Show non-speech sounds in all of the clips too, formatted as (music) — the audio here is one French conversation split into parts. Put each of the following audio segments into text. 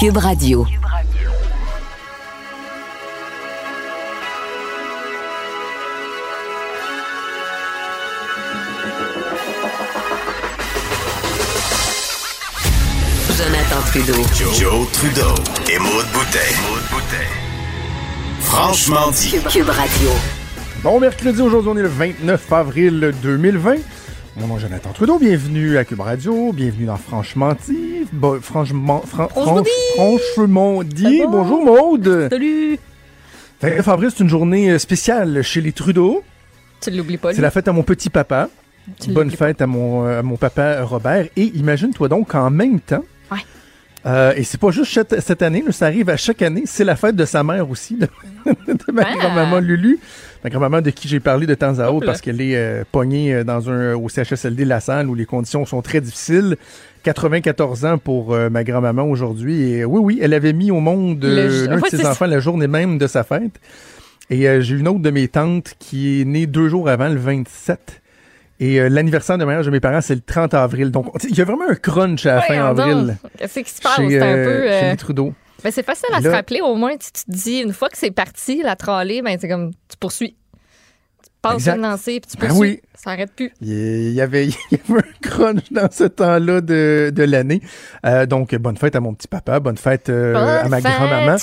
Cube Radio. Jonathan Trudeau. Joe, Trudeau et Maude Boutet. Franchement dit. Cube Radio. Bon mercredi, aujourd'hui on est le 29 avril 2020. Mon nom est Jonathan Trudeau, bienvenue à Cube Radio, bienvenue dans Franchement dit. Bon, franchement, fran- Franchement franch- franchement dit. Bon. Bonjour Maude. Salut! 29 avril, c'est une journée euh, spéciale chez les Trudeau. Tu l'oublies pas, C'est la fête à mon petit papa. Tu Bonne pas. fête à mon, euh, à mon papa Robert. Et imagine-toi donc qu'en même temps. Euh, et c'est pas juste cette, cette année, là, ça arrive à chaque année, c'est la fête de sa mère aussi, de, (laughs) de ma Ah. grand-maman Lulu. Ma grand-maman de qui j'ai parlé de temps à autre parce qu'elle est euh, pognée euh, dans un, au CHSLD La Salle où les conditions sont très difficiles. 94 ans pour euh, ma grand-maman aujourd'hui. Et oui, oui, elle avait mis au monde l'un de ses enfants la journée même de sa fête. Et j'ai une autre de mes tantes qui est née deux jours avant, le 27. Et euh, l'anniversaire de mariage de mes parents, c'est le 30 avril. Donc, il y a vraiment un crunch à la fin avril. Qu'est-ce qui se passe? C'est un euh, peu. chez euh, les Trudeau. ben, c'est facile à Là- se rappeler, au moins. Tu, tu te dis, une fois que c'est parti, la trolley, ben, c'est comme, tu poursuis. Tu passes une lancée, puis tu Ben poursuis. oui. Ça arrête plus. Il y avait, (laughs) il y avait un crunch dans ce temps-là de, de l'année. Euh, donc, bonne fête à mon petit papa, bonne fête euh, à ma grand-maman.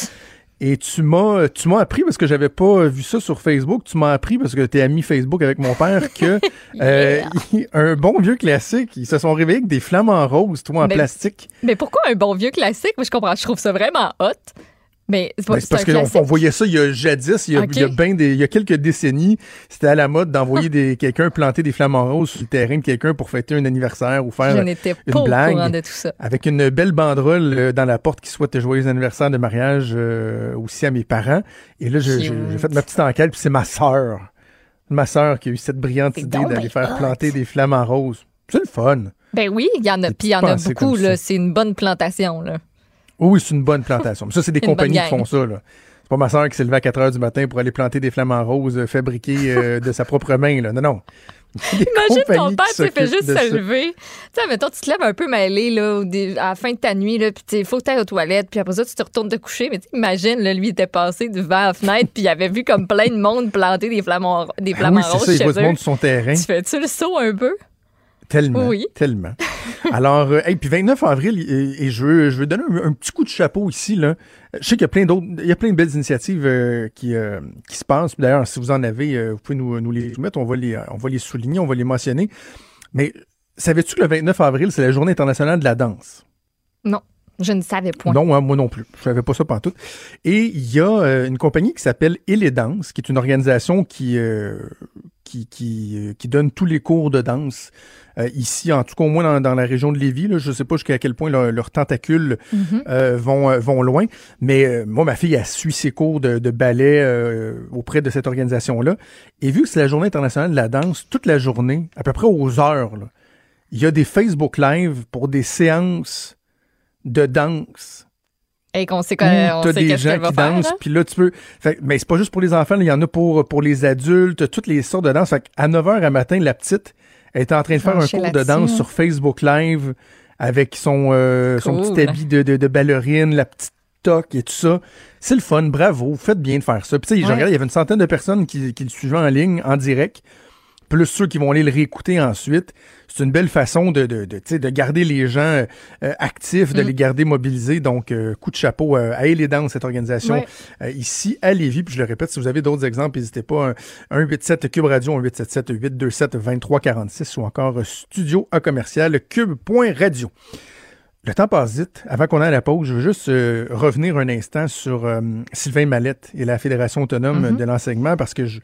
Et tu m'as, tu m'as appris parce que j'avais pas vu ça sur Facebook. Tu m'as appris parce que tu es ami Facebook avec mon père que (laughs) euh, (laughs) un bon vieux classique, ils se sont réveillés avec des flamants roses, toi en plastique. Mais pourquoi un bon vieux classique? Moi, je comprends. Je trouve ça vraiment hot. Mais c'est pas Ben, parce qu'on voyait ça il y a jadis, il y a, Ok. il y a ben des, il y a quelques décennies, c'était à la mode d'envoyer (laughs) des quelqu'un planter des flamants roses sur le terrain de quelqu'un pour fêter un anniversaire ou faire Je n'étais une pas au blague. courant de tout ça. avec une belle banderole euh, dans la porte qui souhaite joyeux anniversaire de mariage euh, aussi à mes parents. Et là, j'ai fait ma petite enquête, puis c'est ma sœur. Ma sœur qui a eu cette brillante idée d'aller faire hot. planter des flamants roses. C'est le fun. Ben oui, il y en a, puis il y en a beaucoup, là. C'est une bonne plantation, là. Oui, oui, c'est une bonne plantation. Mais ça, c'est des (laughs) compagnies qui font ça. là. C'est pas ma sœur qui s'est levée à 4 heures du matin pour aller planter des flamants roses euh, fabriqués euh, (laughs) de sa propre main. Là. Non, non. Imagine ton père, qui tu fait juste se ça. lever. Tu sais, mettons, tu te lèves un peu mêlé, là, à la fin de ta nuit, là, puis il faut que tu ailles aux toilettes, puis après ça, tu te retournes te coucher. Mais imagine, là, lui, il était passé devant la fenêtre, puis il avait vu comme plein de monde planter des flamants, des Ah flamants oui, c'est roses ça, il chez voit eux. monde sur son terrain. Tu fais-tu le saut un peu? Tellement. Oui. Tellement. (laughs) Alors, euh, hey, puis 29 avril, et, et je, veux, je veux donner un, un petit coup de chapeau ici. Là. Je sais qu'il y a plein d'autres, il y a plein de belles initiatives euh, qui, euh, qui se passent. Puis D'ailleurs, si vous en avez, euh, vous pouvez nous, nous les soumettre. On va les, on va les souligner, on va les mentionner. Mais savais-tu que le 29 avril, c'est la journée internationale de la danse? Non, je ne savais point. Non, hein, moi non plus. Je savais pas ça pantoute. Et il y a euh, une compagnie qui s'appelle Danse, qui est une organisation qui, euh, qui, qui, euh, qui donne tous les cours de danse euh, ici, en tout cas au moins dans, dans la région de Lévis. Là, je sais pas jusqu'à quel point leur- leurs tentacules Mhm. euh, vont, vont loin. Mais euh, moi, ma fille a suit ses cours de, de ballet euh, auprès de cette organisation-là. Et vu que c'est la journée internationale de la danse, toute la journée, à peu près aux heures, il y a des Facebook Live pour des séances de danse Et qu'on sait où qu'on t'as sait des gens va qui faire. dansent, là. puis là, tu peux... Fait, mais c'est pas juste pour les enfants, il y en a pour, pour les adultes, toutes les sortes de danse. Fait à 9h à matin, la petite est en train de faire un cours de danse hein. sur Facebook Live avec son, euh, son petit habit de, de, de ballerine, la petite toque et tout ça. C'est le fun, bravo, faites bien de faire ça. Puis tu sais, je Ouais. regarde, il y avait une centaine de personnes qui, qui le suivaient en ligne, en direct plus ceux qui vont aller le réécouter ensuite. C'est une belle façon de, de, de, garder les gens euh, actifs, de Mm. les garder mobilisés. Donc, euh, coup de chapeau euh, à Elle dans cette organisation ici à Lévis. Puis je le répète, si vous avez d'autres exemples, n'hésitez pas. 187 Cube Radio, 1877 827 2346 ou encore studio à commercial cube.radio. Le temps passe vite. Avant qu'on aille à la pause, je veux juste euh, revenir un instant sur euh, Sylvain Mallette et la Fédération autonome Mhm. de l'enseignement parce que je,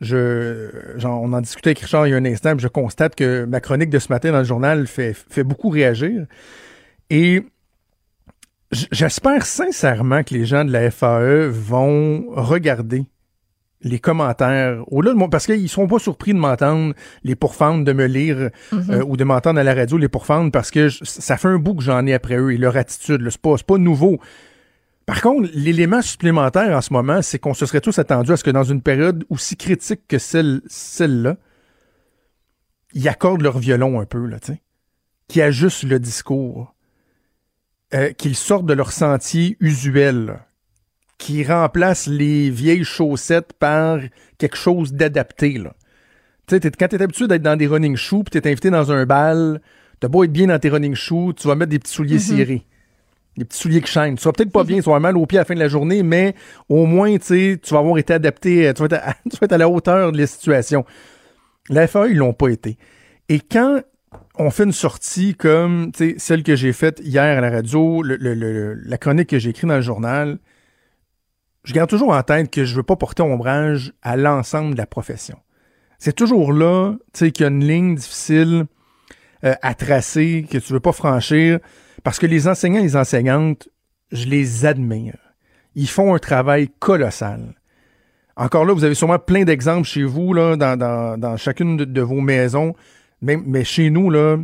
je on en discutait avec Richard il y a un instant, puis je constate que ma chronique de ce matin dans le journal fait, fait beaucoup réagir. Et j'espère sincèrement que les gens de la FAE vont regarder les commentaires au-delà de moi, parce qu'ils sont pas surpris de m'entendre les pourfendre, de me lire Mhm. euh, ou de m'entendre à la radio les pourfendre parce que je- ça fait un bout que j'en ai après eux et leur attitude. C'est pas, pas nouveau. Par contre, l'élément supplémentaire en ce moment, c'est qu'on se serait tous attendus à ce que dans une période aussi critique que celle, celle-là, ils accordent leur violon un peu, là, tu sais. Qui ajustent le discours. euh, qu'ils sortent de leur sentier usuel, qu'ils remplacent les vieilles chaussettes par quelque chose d'adapté. Là. Tu sais, t'es- quand tu es habitué d'être dans des running shoes, puis tu es invité dans un bal, t'as beau être bien dans tes running shoes, tu vas mettre des petits souliers cirés. Des petits souliers qui chaînent. Tu vas peut-être pas bien, tu vas mal aux pieds à la fin de la journée, mais au moins, tu vas avoir été adapté, euh, (laughs) tu vas être à, la hauteur de la situation. La FAE, ils l'ont pas été. Et quand on fait une sortie comme celle que j'ai faite hier à la radio, la chronique que j'ai écrite dans le journal, je garde toujours en tête que je veux pas porter ombrage à l'ensemble de la profession. C'est toujours là, qu'il y a une ligne difficile euh, à tracer, que tu veux pas franchir, parce que les enseignants et les enseignantes, je les admire. Ils font un travail colossal. Encore là, vous avez sûrement plein d'exemples chez vous, là, dans, chacune de, vos maisons, mais chez nous, là,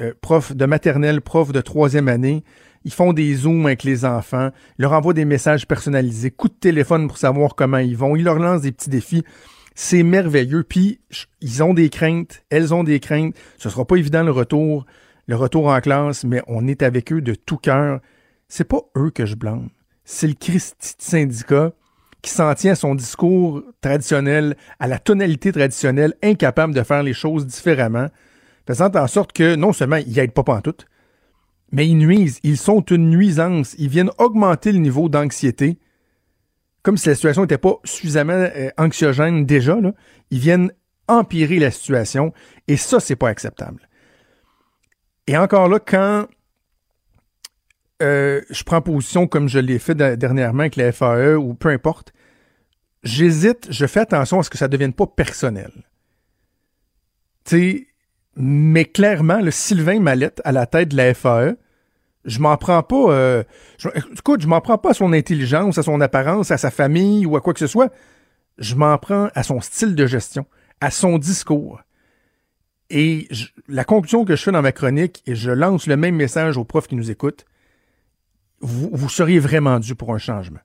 euh, profs de maternelle, profs de troisième année, ils font des zooms avec les enfants, ils leur envoient des messages personnalisés, coups de téléphone pour savoir comment ils vont, ils leur lancent des petits défis. C'est merveilleux. Puis, ils ont des craintes, elles ont des craintes. Ce sera pas évident le retour, retour en classe, mais on est avec eux de tout cœur. C'est pas eux que je blâme. C'est le Christi syndicat qui s'en tient à son discours traditionnel, à la tonalité traditionnelle, incapable de faire les choses différemment, faisant en sorte que non seulement ils n'aident pas pantoute, mais ils nuisent. Ils sont une nuisance. Ils viennent augmenter le niveau d'anxiété. Comme si la situation n'était pas suffisamment euh, anxiogène déjà, ils viennent empirer la situation. Et ça, c'est pas acceptable. Et encore là, quand euh, je prends position comme je l'ai fait dernièrement avec la FAE ou peu importe, j'hésite, je fais attention à ce que ça ne devienne pas personnel. Mais clairement, le Sylvain Mallette à la tête de la FAE, je m'en prends pas. euh, je, je m'en prends pas à son intelligence, à son apparence, à sa famille ou à quoi que ce soit. Je m'en prends à son style de gestion, à son discours. Et la conclusion que je fais dans ma chronique, et je lance le même message aux profs qui nous écoutent, vous, vous seriez vraiment dû pour un changement.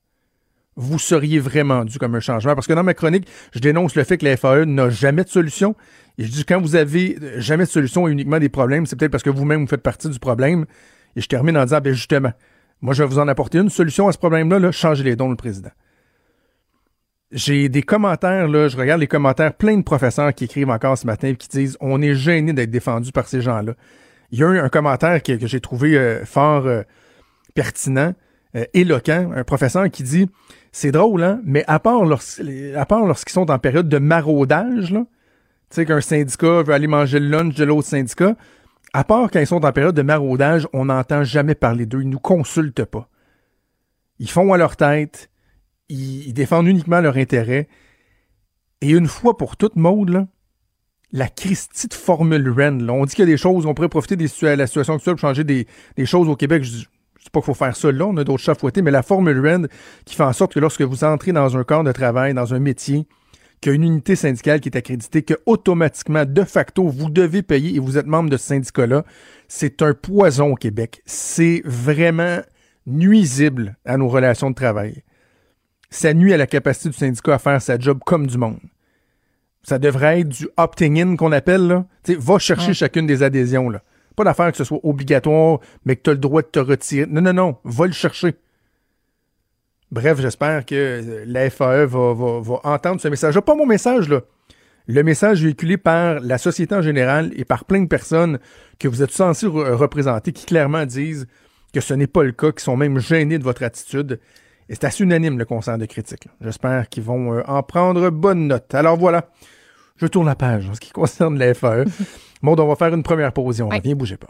Vous seriez vraiment dû comme un changement. Parce que dans ma chronique, je dénonce le fait que la FAE n'a jamais de solution. Et je dis quand vous avez euh, jamais de solution et uniquement des problèmes, c'est peut-être parce que vous-même vous faites partie du problème. Et je termine en disant, ben justement, moi je vais vous en apporter une solution à ce problème-là, là, changez les dons le président. J'ai des commentaires, là, je regarde les commentaires, plein de professeurs qui écrivent encore ce matin et qui disent on est gêné d'être défendu par ces gens-là. Il y a eu un commentaire que, j'ai trouvé euh, fort euh, pertinent, euh, éloquent, un professeur qui dit c'est drôle, hein, mais à part, lorsqu'ils sont en période de maraudage, tu sais, qu'un syndicat veut aller manger le lunch de l'autre syndicat, à part quand ils sont en période de maraudage, on n'entend jamais parler d'eux, ils nous consultent pas. Ils font à leur tête, ils, défendent uniquement leur intérêt. Et une fois pour toutes, Maude, là, la Christie de Formule Rennes, là, on dit qu'il y a des choses, on pourrait profiter de la situation actuelle pour changer des, choses au Québec. Je je dis pas qu'il faut faire ça là, on a d'autres chats à fouetter, mais la Formule Rennes qui fait en sorte que lorsque vous entrez dans un corps de travail, dans un métier, qu'il y a une unité syndicale qui est accréditée, que automatiquement, de facto, vous devez payer et vous êtes membre de ce syndicat-là, c'est un poison au Québec. C'est vraiment nuisible à nos relations de travail. Ça nuit à la capacité du syndicat à faire sa job comme du monde. Ça devrait être du opting-in qu'on appelle, là. Va chercher Ouais. chacune des adhésions, là. Pas d'affaire que ce soit obligatoire, mais que tu as le droit de te retirer. Non, non, non, va le chercher. Bref, j'espère que euh, la FAE va, va- va entendre ce message. Pas mon message, là. Le message véhiculé par la société en général et par plein de personnes que vous êtes censés re- représenter qui clairement disent que ce n'est pas le cas, qui sont même gênés de votre attitude. Et c'est assez unanime le concert de critique. J'espère qu'ils vont euh, en prendre bonne note. Alors voilà, je tourne la page en ce qui (laughs) concerne la FAE. (laughs) Maud, on va faire une première pause et on Ouais. revient, bougez pas.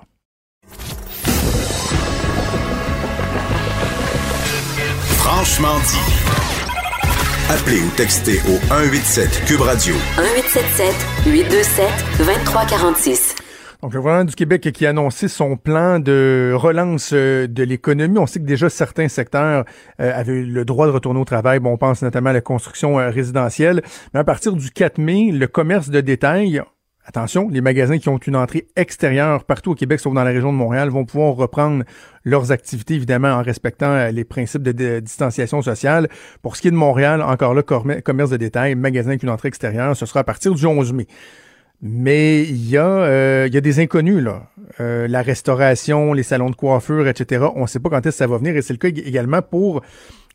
Franchement dit. Appelez ou textez au 187 Cube Radio 1877 827 2346. Donc, le gouvernement du Québec qui a annoncé son plan de relance euh, de l'économie. On sait que déjà certains secteurs euh, avaient le droit de retourner au travail. Bon, on pense notamment à la construction euh, résidentielle. Mais à partir du 4 mai, le commerce de détail, attention, les magasins qui ont une entrée extérieure partout au Québec, sauf dans la région de Montréal, vont pouvoir reprendre leurs activités, évidemment, en respectant les principes de, distanciation sociale. Pour ce qui est de Montréal, encore là, commerce de détail, magasin avec une entrée extérieure, ce sera à partir du 11 mai. Mais il y, a, euh, y a des inconnus, là. Euh, la restauration, les salons de coiffure, etc. On ne sait pas quand est-ce que ça va venir. Et c'est le cas également pour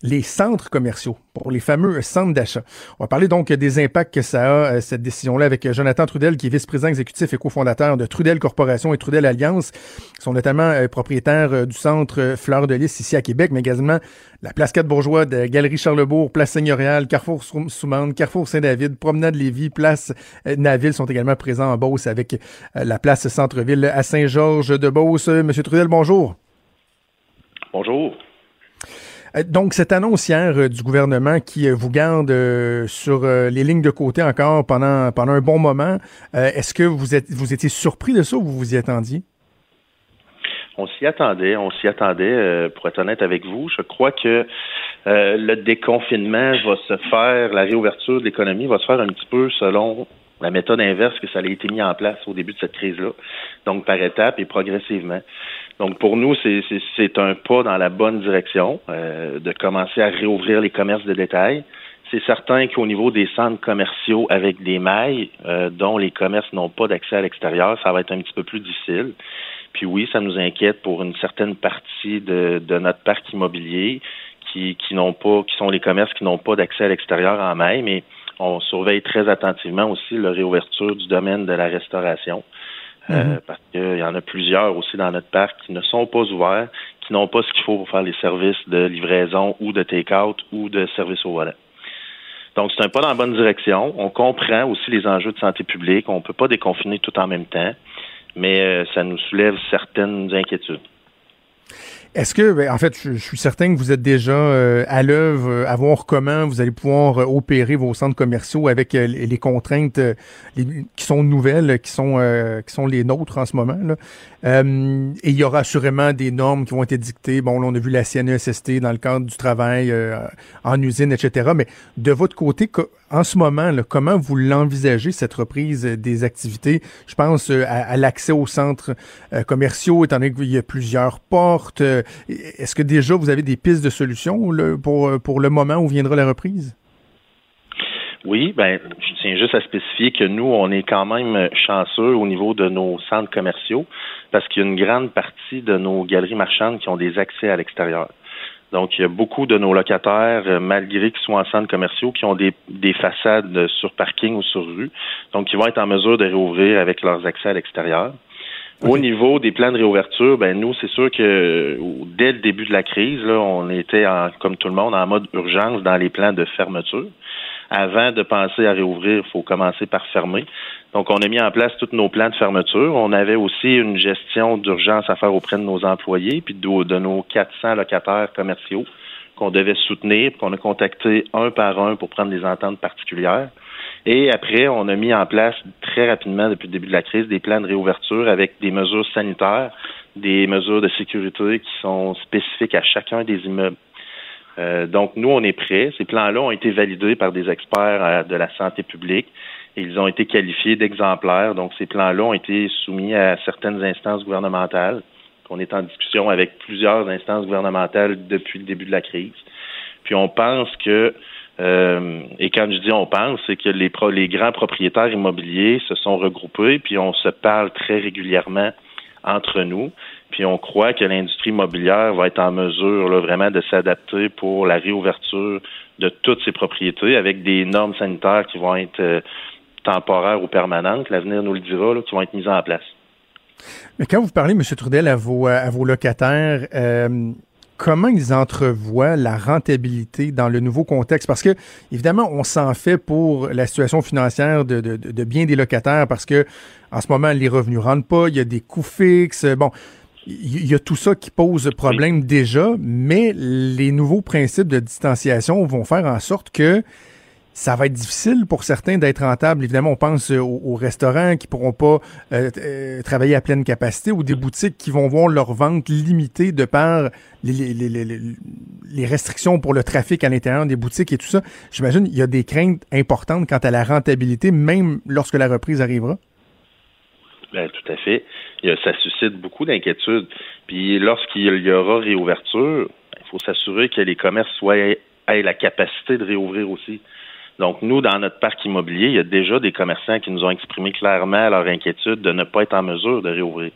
les centres commerciaux, pour les fameux centres d'achat. On va parler donc des impacts que ça a, euh, cette décision-là, avec Jonathan Trudel, qui est vice-président exécutif et cofondateur de Trudel Corporation et Trudel Alliance. Ils sont notamment euh, propriétaires euh, du centre Fleur de Lys ici à Québec, mais également la place 4 Bourgeois de Galerie Charlebourg, place Seigneuriale, Carrefour Soumande, Carrefour Saint-David, Promenade Lévis, place Naville sont également présents en Beauce avec la place Centre-Ville à Saint-Georges de Beauce. Monsieur Trudel, bonjour. Bonjour. Euh, donc, cette annonce hier euh, du gouvernement qui euh, vous garde sur les lignes de côté encore pendant, pendant un bon moment, est-ce que vous, êtes, vous étiez surpris de ça ou vous vous y attendiez? On s'y attendait, on s'y attendait, pour être honnête avec vous. Je crois que le déconfinement va se faire, la réouverture de l'économie va se faire un petit peu selon la méthode inverse que ça a été mis en place au début de cette crise-là. Donc, par étapes et progressivement. Donc pour nous, c'est un pas dans la bonne direction euh, de commencer à réouvrir les commerces de détail. C'est certain qu'au niveau des centres commerciaux avec des mailles euh, dont les commerces n'ont pas d'accès à l'extérieur, ça va être un petit peu plus difficile. Puis oui, ça nous inquiète pour une certaine partie de, notre parc immobilier qui, qui n'ont pas, qui sont les commerces qui n'ont pas d'accès à l'extérieur en maille, mais on surveille très attentivement aussi la réouverture du domaine de la restauration. Euh, mhm. parce qu'il y en a plusieurs aussi dans notre parc qui ne sont pas ouverts, qui n'ont pas ce qu'il faut pour faire les services de livraison ou de take-out ou de service au volet. Donc, c'est un pas dans la bonne direction. On comprend aussi les enjeux de santé publique. On ne peut pas déconfiner tout en même temps, mais euh, ça nous soulève certaines inquiétudes. Est-ce que, ben, en fait, je, suis certain que vous êtes déjà euh, à l'œuvre euh, à voir comment vous allez pouvoir euh, opérer vos centres commerciaux avec les, contraintes qui sont nouvelles, qui sont qui sont les nôtres en ce moment. Là. Et il y aura assurément des normes qui vont être dictées. Bon, là, on a vu la CNESST dans le cadre du travail en usine, etc. Mais de votre côté, en ce moment, comment vous l'envisagez, cette reprise des activités? Je pense à, l'accès aux centres commerciaux, étant donné qu'il y a plusieurs portes est-ce que déjà vous avez des pistes de solutions pour, pour le moment où viendra la reprise? Oui, ben, je tiens juste à spécifier que nous, on est quand même chanceux au niveau de nos centres commerciaux parce qu'il y a une grande partie de nos galeries marchandes qui ont des accès à l'extérieur. Donc, il y a beaucoup de nos locataires, malgré qu'ils soient en centres commerciaux, qui ont des, des façades sur parking ou sur rue. Donc, ils vont être en mesure de réouvrir avec leurs accès à l'extérieur. Au niveau des plans de réouverture, ben nous, c'est sûr que dès le début de la crise, là, on était en, comme tout le monde en mode urgence dans les plans de fermeture. Avant de penser à réouvrir, il faut commencer par fermer. Donc, on a mis en place tous nos plans de fermeture. On avait aussi une gestion d'urgence à faire auprès de nos employés, puis de, nos 400 locataires commerciaux qu'on devait soutenir, qu'on a contacté un par un pour prendre des ententes particulières. Et après, on a mis en place très rapidement, depuis le début de la crise, des plans de réouverture avec des mesures sanitaires, des mesures de sécurité qui sont spécifiques à chacun des immeubles. Euh, donc, nous, on est prêts. Ces plans-là ont été validés par des experts euh, de la santé publique ils ont été qualifiés d'exemplaires. Donc, ces plans-là ont été soumis à certaines instances gouvernementales. On est en discussion avec plusieurs instances gouvernementales depuis le début de la crise. Puis, on pense que euh, et quand je dis on pense, c'est que les, les grands propriétaires immobiliers se sont regroupés, puis on se parle très régulièrement entre nous. Puis on croit que l'industrie immobilière va être en mesure là, vraiment de s'adapter pour la réouverture de toutes ses propriétés avec des normes sanitaires qui vont être euh, temporaires ou permanentes. L'avenir nous le dira, qui vont être mises en place. Mais quand vous parlez, M. Trudel, à vos, vos locataires, euh, comment ils entrevoient la rentabilité dans le nouveau contexte? Parce que, évidemment, on s'en fait pour la situation financière de, de, bien des locataires parce que, en ce moment, les revenus ne rentrent pas, il y a des coûts fixes. Bon, il y a tout ça qui pose problème déjà, mais les nouveaux principes de distanciation vont faire en sorte que ça va être difficile pour certains d'être rentable. Évidemment, on pense aux, restaurants qui pourront pas euh, euh, travailler à pleine capacité ou des boutiques qui vont voir leur vente limitée de par les, les, restrictions pour le trafic à l'intérieur des boutiques et tout ça. J'imagine il y a des craintes importantes quant à la rentabilité, même lorsque la reprise arrivera. Bien, tout à fait. Ça suscite beaucoup d'inquiétudes. Puis lorsqu'il y aura réouverture, il faut s'assurer que les commerces soient, aient la capacité de réouvrir aussi. Donc, nous, dans notre parc immobilier, il y a déjà des commerçants qui nous ont exprimé clairement leur inquiétude de ne pas être en mesure de réouvrir.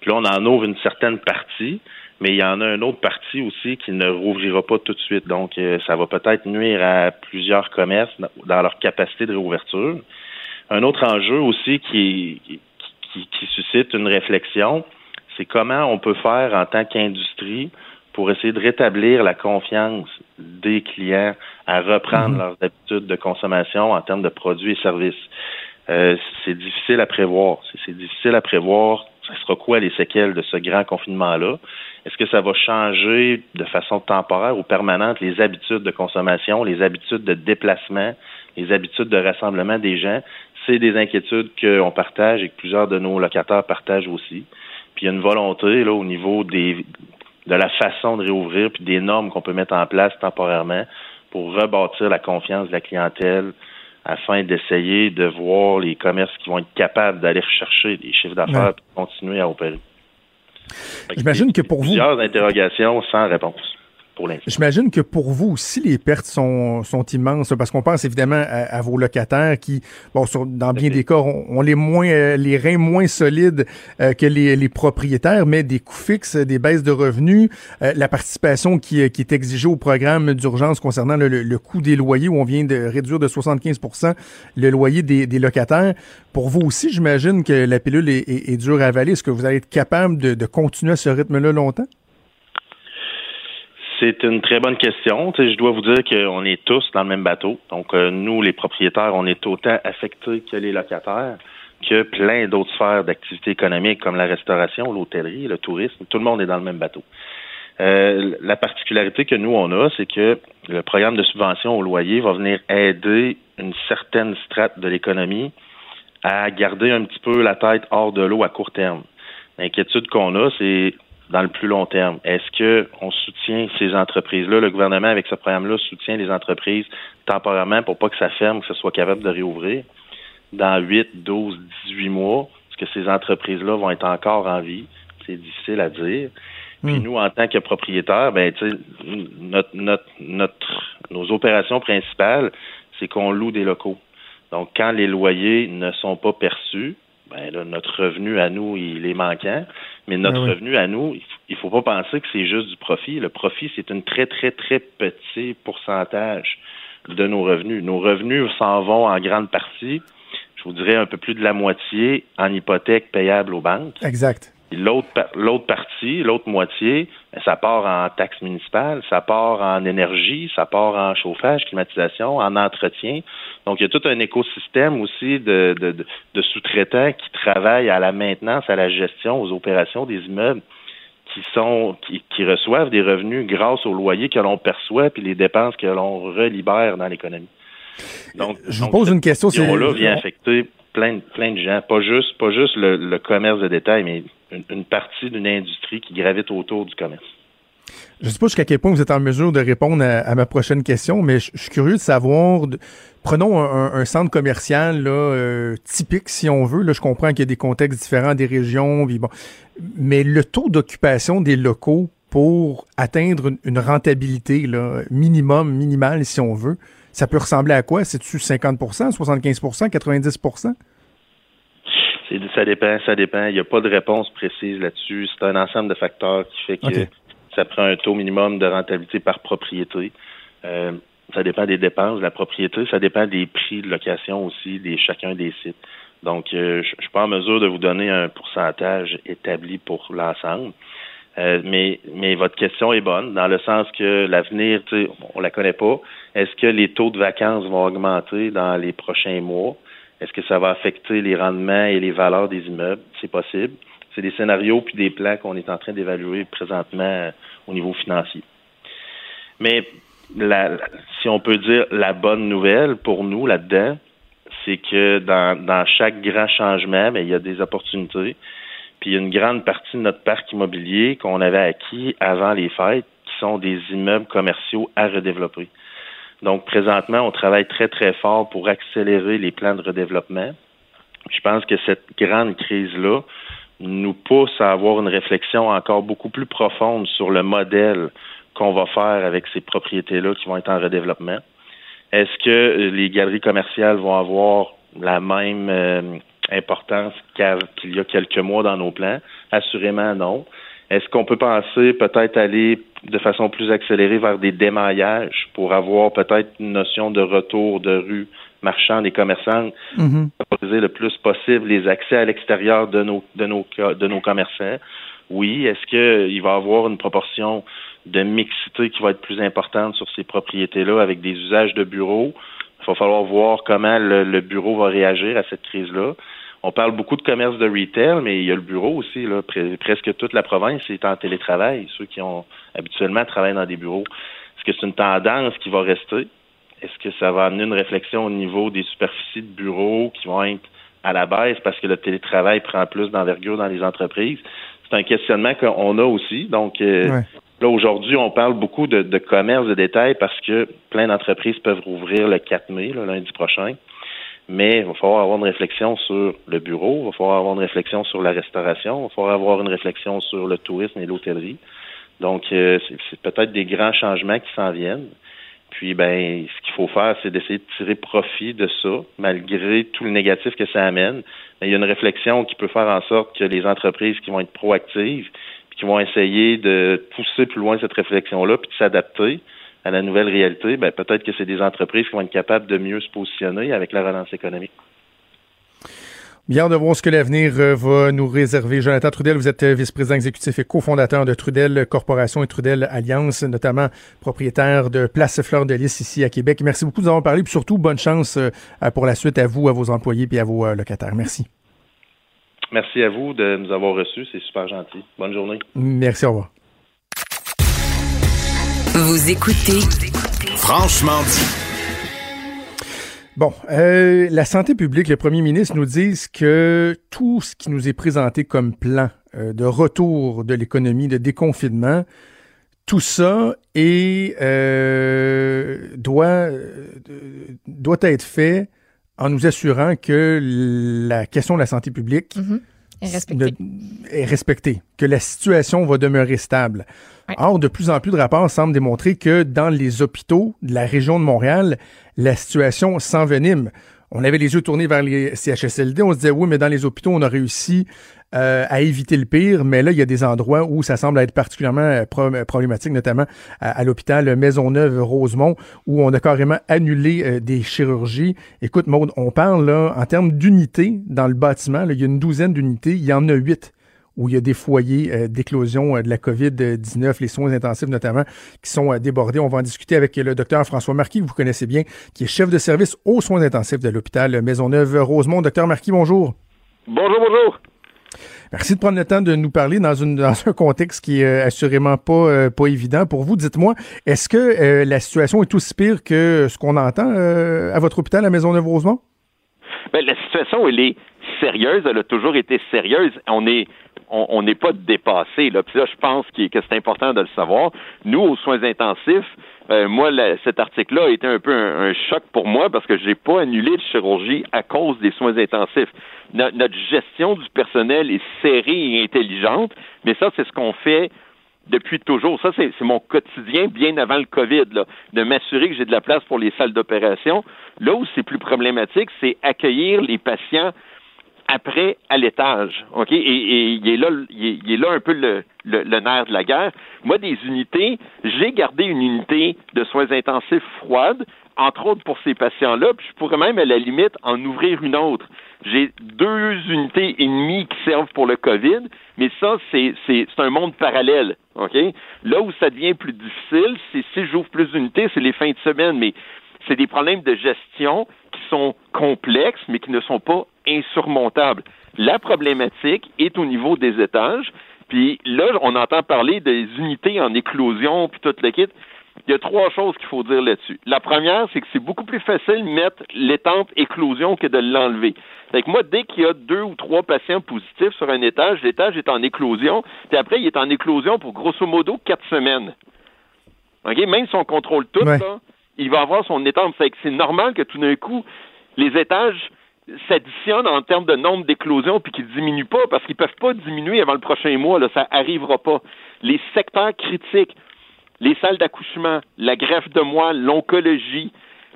Puis là, on en ouvre une certaine partie, mais il y en a une autre partie aussi qui ne rouvrira pas tout de suite. Donc, euh, ça va peut-être nuire à plusieurs commerces dans leur capacité de réouverture. Un autre enjeu aussi qui, qui, qui suscite une réflexion, c'est comment on peut faire en tant qu'industrie pour essayer de rétablir la confiance des clients à reprendre mhm. leurs habitudes de consommation en termes de produits et services. Euh, c'est difficile à prévoir. C'est difficile à prévoir. Ça sera quoi les séquelles de ce grand confinement-là? Est-ce que ça va changer de façon temporaire ou permanente les habitudes de consommation, les habitudes de déplacement, les habitudes de rassemblement des gens? C'est des inquiétudes qu'on partage et que plusieurs de nos locataires partagent aussi. Puis il y a une volonté là, au niveau des, de la façon de réouvrir puis des normes qu'on peut mettre en place temporairement pour rebâtir la confiance de la clientèle afin d'essayer de voir les commerces qui vont être capables d'aller rechercher des chiffres d'affaires et continuer à opérer. J'imagine que pour vous. Plusieurs interrogations sans réponse. J'imagine que pour vous aussi, les pertes sont, sont immenses, parce qu'on pense évidemment à, vos locataires qui, bon, dans bien des cas, ont, les moins euh, les reins moins solides euh, que les, les, propriétaires, mais des coûts fixes, des baisses de revenus, euh, la participation qui, qui, est exigée au programme d'urgence concernant le, le, coût des loyers, où on vient de réduire de 75% le loyer des, des locataires. Pour vous aussi, j'imagine que la pilule est, est, dure à avaler. Est-ce que vous allez être capable de, de continuer à ce rythme-là longtemps? C'est une très bonne question. je dois vous dire qu'on est tous dans le même bateau. Donc, euh, nous, les propriétaires, on est autant affectés que les locataires, que plein d'autres sphères d'activité économique comme la restauration, l'hôtellerie, le tourisme. Tout le monde est dans le même bateau. Euh, la particularité que nous, on a, c'est que le programme de subvention au loyer va venir aider une certaine strate de l'économie à garder un petit peu la tête hors de l'eau à court terme. L'inquiétude qu'on a, c'est dans le plus long terme? Est-ce que on soutient ces entreprises-là? Le gouvernement, avec ce programme-là, soutient les entreprises temporairement pour pas que ça ferme, que ce soit capable de réouvrir dans 8, 12, 18 mois? Est-ce que ces entreprises-là vont être encore en vie? C'est difficile à dire. Puis hmm. nous, en tant que propriétaires, ben, notre, notre, notre, nos opérations principales, c'est qu'on loue des locaux. Donc, quand les loyers ne sont pas perçus, ben là, notre revenu à nous, il est manquant. Mais notre ah revenu à nous, il faut pas penser que c'est juste du profit. Le profit, c'est un très, très, très petit pourcentage de nos revenus. Nos revenus s'en vont en grande partie, je vous dirais un peu plus de la moitié, en hypothèque payable aux banques. Exact. L'autre, l'autre partie, l'autre moitié, ben, ça part en taxes municipales, ça part en énergie, ça part en chauffage, climatisation, en entretien. Donc, il y a tout un écosystème aussi de, de, de, sous-traitants qui travaillent à la maintenance, à la gestion, aux opérations des immeubles qui sont qui, qui reçoivent des revenus grâce aux loyers que l'on perçoit puis les dépenses que l'on relibère dans l'économie. Donc, je vous pose une question. C'est là vient affecter plein, plein de gens, pas juste pas juste le commerce de détail, mais une, partie d'une industrie qui gravite autour du commerce. Je ne sais pas jusqu'à quel point vous êtes en mesure de répondre à, ma prochaine question, mais je, suis curieux de savoir. prenons un, centre commercial là, euh, typique, si on veut. Là, je comprends qu'il y a des contextes différents des régions, bon, mais le taux d'occupation des locaux pour atteindre une, une, rentabilité là, minimum, minimale, si on veut, ça peut ressembler à quoi? C'est-tu 50 75 90 ça dépend, ça dépend. Il n'y a pas de réponse précise là-dessus. C'est un ensemble de facteurs qui fait que ça prend un taux minimum de rentabilité par propriété. Euh, ça dépend des dépenses de la propriété, ça dépend des prix de location aussi des chacun des sites. Donc, euh, je ne suis pas en mesure de vous donner un pourcentage établi pour l'ensemble. Euh, mais, mais votre question est bonne, dans le sens que l'avenir, on la connaît pas. Est-ce que les taux de vacances vont augmenter dans les prochains mois? Est-ce que ça va affecter les rendements et les valeurs des immeubles? C'est possible. C'est des scénarios puis des plans qu'on est en train d'évaluer présentement euh, au niveau financier. Mais si on peut dire la bonne nouvelle pour nous là-dedans, c'est que dans, chaque grand changement, ben, il y a des opportunités. Puis il y a une grande partie de notre parc immobilier qu'on avait acquis avant les fêtes, qui sont des immeubles commerciaux à redévelopper. Donc, présentement, on travaille très, très fort pour accélérer les plans de redéveloppement. Je pense que cette grande crise-là nous pousse à avoir une réflexion encore beaucoup plus profonde sur le modèle qu'on va faire avec ces propriétés-là qui vont être en redéveloppement. Est-ce que les galeries commerciales vont avoir la même euh, importance qu'il y a quelques mois dans nos plans? Assurément non. Est-ce qu'on peut penser peut-être aller de façon plus accélérée vers des démaillages pour avoir peut-être une notion de retour de rue marchande et commerçante, Mhm. favoriser le plus possible les accès à l'extérieur de nos, de nos, de nos commerçants? Oui. Est-ce qu'il va y avoir une proportion de mixité qui va être plus importante sur ces propriétés-là avec des usages de bureaux? Il va falloir voir comment le, le bureau va réagir à cette crise-là. On parle beaucoup de commerce de retail, mais il y a le bureau aussi. Là. Pre- presque toute la province est en télétravail. Ceux qui ont habituellement travaillé dans des bureaux. Est-ce que c'est une tendance qui va rester? Est-ce que ça va amener une réflexion au niveau des superficies de bureaux qui vont être à la baisse parce que le télétravail prend plus d'envergure dans les entreprises? C'est un questionnement qu'on a aussi. Donc, euh, Ouais. là, aujourd'hui, on parle beaucoup de, de commerce de détail parce que plein d'entreprises peuvent rouvrir le 4 mai, le lundi prochain. Mais il va falloir avoir une réflexion sur le bureau, il va falloir avoir une réflexion sur la restauration, il va falloir avoir une réflexion sur le tourisme et l'hôtellerie. Donc, euh, c'est peut-être des grands changements qui s'en viennent. Puis, ben, ce qu'il faut faire, c'est d'essayer de tirer profit de ça, malgré tout le négatif que ça amène. Mais il y a une réflexion qui peut faire en sorte que les entreprises qui vont être proactives, puis qui vont essayer de pousser plus loin cette réflexion-là, puis de s'adapter à la nouvelle réalité, ben, peut-être que c'est des entreprises qui vont être capables de mieux se positionner avec la relance économique. Bien de voir ce que l'avenir euh, va nous réserver. Jonathan Trudel, vous êtes euh, vice-président exécutif et cofondateur de Trudel Corporation et Trudel Alliance, notamment propriétaire de Place Fleur de Lys ici à Québec. Merci beaucoup de nous avoir parlé, puis surtout bonne chance euh, pour la suite à vous, à vos employés et à vos locataires. Merci. Merci à vous de nous avoir reçus, c'est super gentil. Bonne journée. Merci, au revoir. Vous écoutez Franchement dit. Bon, euh, la santé publique, le premier ministre nous dit que tout ce qui nous est présenté comme plan euh, de retour de l'économie, de déconfinement, tout ça est, euh, doit, euh, doit être fait en nous assurant que la question de la santé publique Mhm. Et est respectée, que la situation va demeurer stable. Ouais. Or, de plus en plus de rapports semblent démontrer que dans les hôpitaux de la région de Montréal, la situation s'envenime. On avait les yeux tournés vers les CHSLD, on se disait oui, mais dans les hôpitaux, on a réussi euh, à éviter le pire, mais là, il y a des endroits où ça semble être particulièrement euh, pro- problématique, notamment à, l'hôpital Maisonneuve-Rosemont, où on a carrément annulé euh, des chirurgies. Écoute, Maude, on parle là, en termes d'unités dans le bâtiment, il y a une douzaine d'unités, il y en a huit où il y a des foyers euh, d'éclosion euh, de la COVID-19, les soins intensifs notamment, qui sont euh, débordés. On va en discuter avec le docteur François Marquis, que vous connaissez bien, qui est chef de service aux soins intensifs de l'hôpital Maisonneuve-Rosemont. Docteur Marquis, bonjour. Bonjour, bonjour. Merci de prendre le temps de nous parler dans, une, dans un contexte qui est assurément pas, euh, pas évident pour vous. Dites-moi, est-ce que euh, la situation est aussi pire que ce qu'on entend euh, à votre hôpital à Maisonneuve-Rosemont? Ben, la situation, elle est sérieuse. Elle a toujours été sérieuse. On est on n'est pas dépassé. Là. Puis là, je pense que c'est important de le savoir. Nous, aux soins intensifs, euh, moi, la- cet article-là a été un peu un, un choc pour moi parce que j'ai pas annulé de chirurgie à cause des soins intensifs. No- notre gestion du personnel est serrée et intelligente, mais ça, c'est ce qu'on fait depuis toujours. Ça, c'est c'est mon quotidien bien avant le COVID, là, de m'assurer que j'ai de la place pour les salles d'opération. Là où c'est plus problématique, c'est accueillir les patients après à l'étage. OK? Et, et il, est là, il, est, là un peu le, le, le nerf de la guerre. Moi, des unités, j'ai gardé une unité de soins intensifs froide, entre autres pour ces patients-là, puis je pourrais même, à la limite, en ouvrir une autre. J'ai deux unités et demie qui servent pour le COVID, mais ça, c'est, c'est, c'est un monde parallèle. OK? Là où ça devient plus difficile, c'est si j'ouvre plus d'unités, c'est les fins de semaine, mais c'est des problèmes de gestion qui sont complexes, mais qui ne sont pas insurmontables. La problématique est au niveau des étages. Puis là, on entend parler des unités en éclosion, puis tout le kit. Il y a trois choses qu'il faut dire là-dessus. La première, c'est que c'est beaucoup plus facile de mettre l'étampe éclosion que de l'enlever. Fait que moi, dès qu'il y a deux ou trois patients positifs sur un étage, l'étage est en éclosion, puis après, il est en éclosion pour grosso modo quatre semaines. OK? Même si on contrôle tout, Ouais. là, il va avoir son étampe. Fait que c'est normal que tout d'un coup, les étages s'additionnent en termes de nombre d'éclosions puis qu'ils diminuent pas parce qu'ils peuvent pas diminuer avant le prochain mois. Là, ça arrivera pas. Les secteurs critiques, les salles d'accouchement, la greffe de moelle, l'oncologie,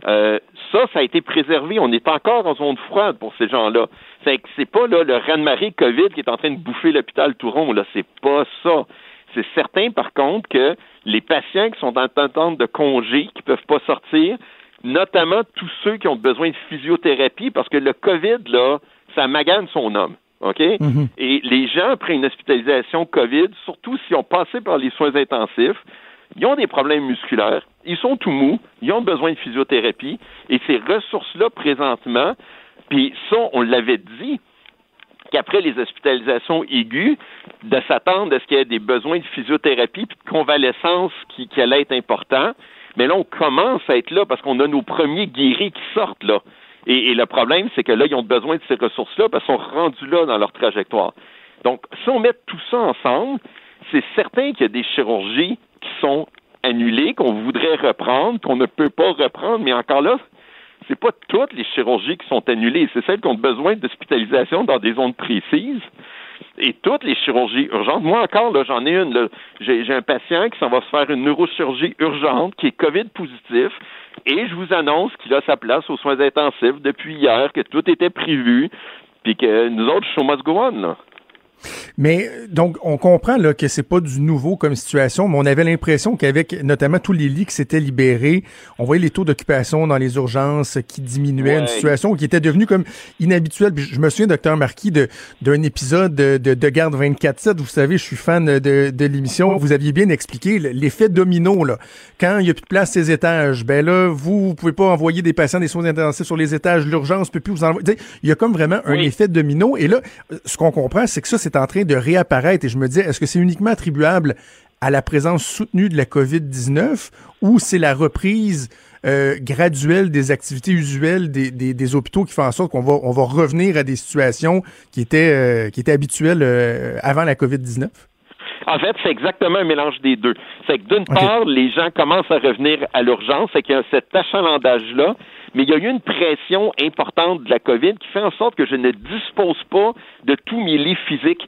Euh, ça, ça a été préservé. On est encore en zone froide pour ces gens-là. C'est c'est pas là le raz-de-marée COVID qui est en train de bouffer l'hôpital tout rond. Là, c'est pas ça. C'est certain, par contre, que les patients qui sont en attente de congé, qui peuvent pas sortir, notamment tous ceux qui ont besoin de physiothérapie, parce que le COVID, là, ça magane son homme. OK? Et les gens, après une hospitalisation COVID, surtout s'ils ont passé par les soins intensifs, ils ont des problèmes musculaires, ils sont tout mous, ils ont besoin de physiothérapie, et ces ressources-là, présentement, puis ça, on l'avait dit, qu'après les hospitalisations aiguës, de s'attendre à ce qu'il y ait des besoins de physiothérapie puis de convalescence qui, qui allait être important. Mais là, on commence à être là parce qu'on a nos premiers guéris qui sortent là. Et, le problème, c'est que là, ils ont besoin de ces ressources-là parce qu'ils sont rendus là dans leur trajectoire. Donc, si on met tout ça ensemble, c'est certain qu'il y a des chirurgies qui sont annulées, qu'on voudrait reprendre, qu'on ne peut pas reprendre, mais encore là, c'est pas toutes les chirurgies qui sont annulées, c'est celles qui ont besoin d'hospitalisation dans des zones précises. Et toutes les chirurgies urgentes, moi encore, j'en ai une. J'ai un patient qui s'en va se faire une neurochirurgie urgente, qui est COVID positif, et je vous annonce qu'il a sa place aux soins intensifs depuis hier, que tout était prévu, puis que nous autres, show must go on. Mais donc, on comprend là, que c'est pas du nouveau comme situation, mais on avait l'impression qu'avec notamment tous les lits qui s'étaient libérés, on voyait les taux d'occupation dans les urgences qui diminuaient, une situation qui était devenue comme inhabituelle. Puis je me souviens, docteur Marquis, de d'un épisode de, de, de Garde 24-7. Vous savez, je suis fan de, de l'émission. Vous aviez bien expliqué l'effet domino. Là. Quand il n'y a plus de place ces étages, ben là, vous, vous pouvez pas envoyer des patients des soins intensifs sur les étages. L'urgence peut plus vous envoyer. Il y a comme vraiment un Oui. effet domino. Et là, ce qu'on comprend, c'est que ça, c'est en train de réapparaître. Et je me dis, est-ce que c'est uniquement attribuable à la présence soutenue de la COVID-19 ou c'est la reprise euh, graduelle des activités usuelles des, des, des hôpitaux qui fait en sorte qu'on va, on va revenir à des situations qui étaient, euh, qui étaient habituelles euh, avant la COVID-19? En fait, c'est exactement un mélange des deux. C'est que d'une part, les gens commencent à revenir à l'urgence, c'est qu'il y a cet achalandage-là, mais il y a eu une pression importante de la COVID qui fait en sorte que je ne dispose pas de tous mes lits physiques.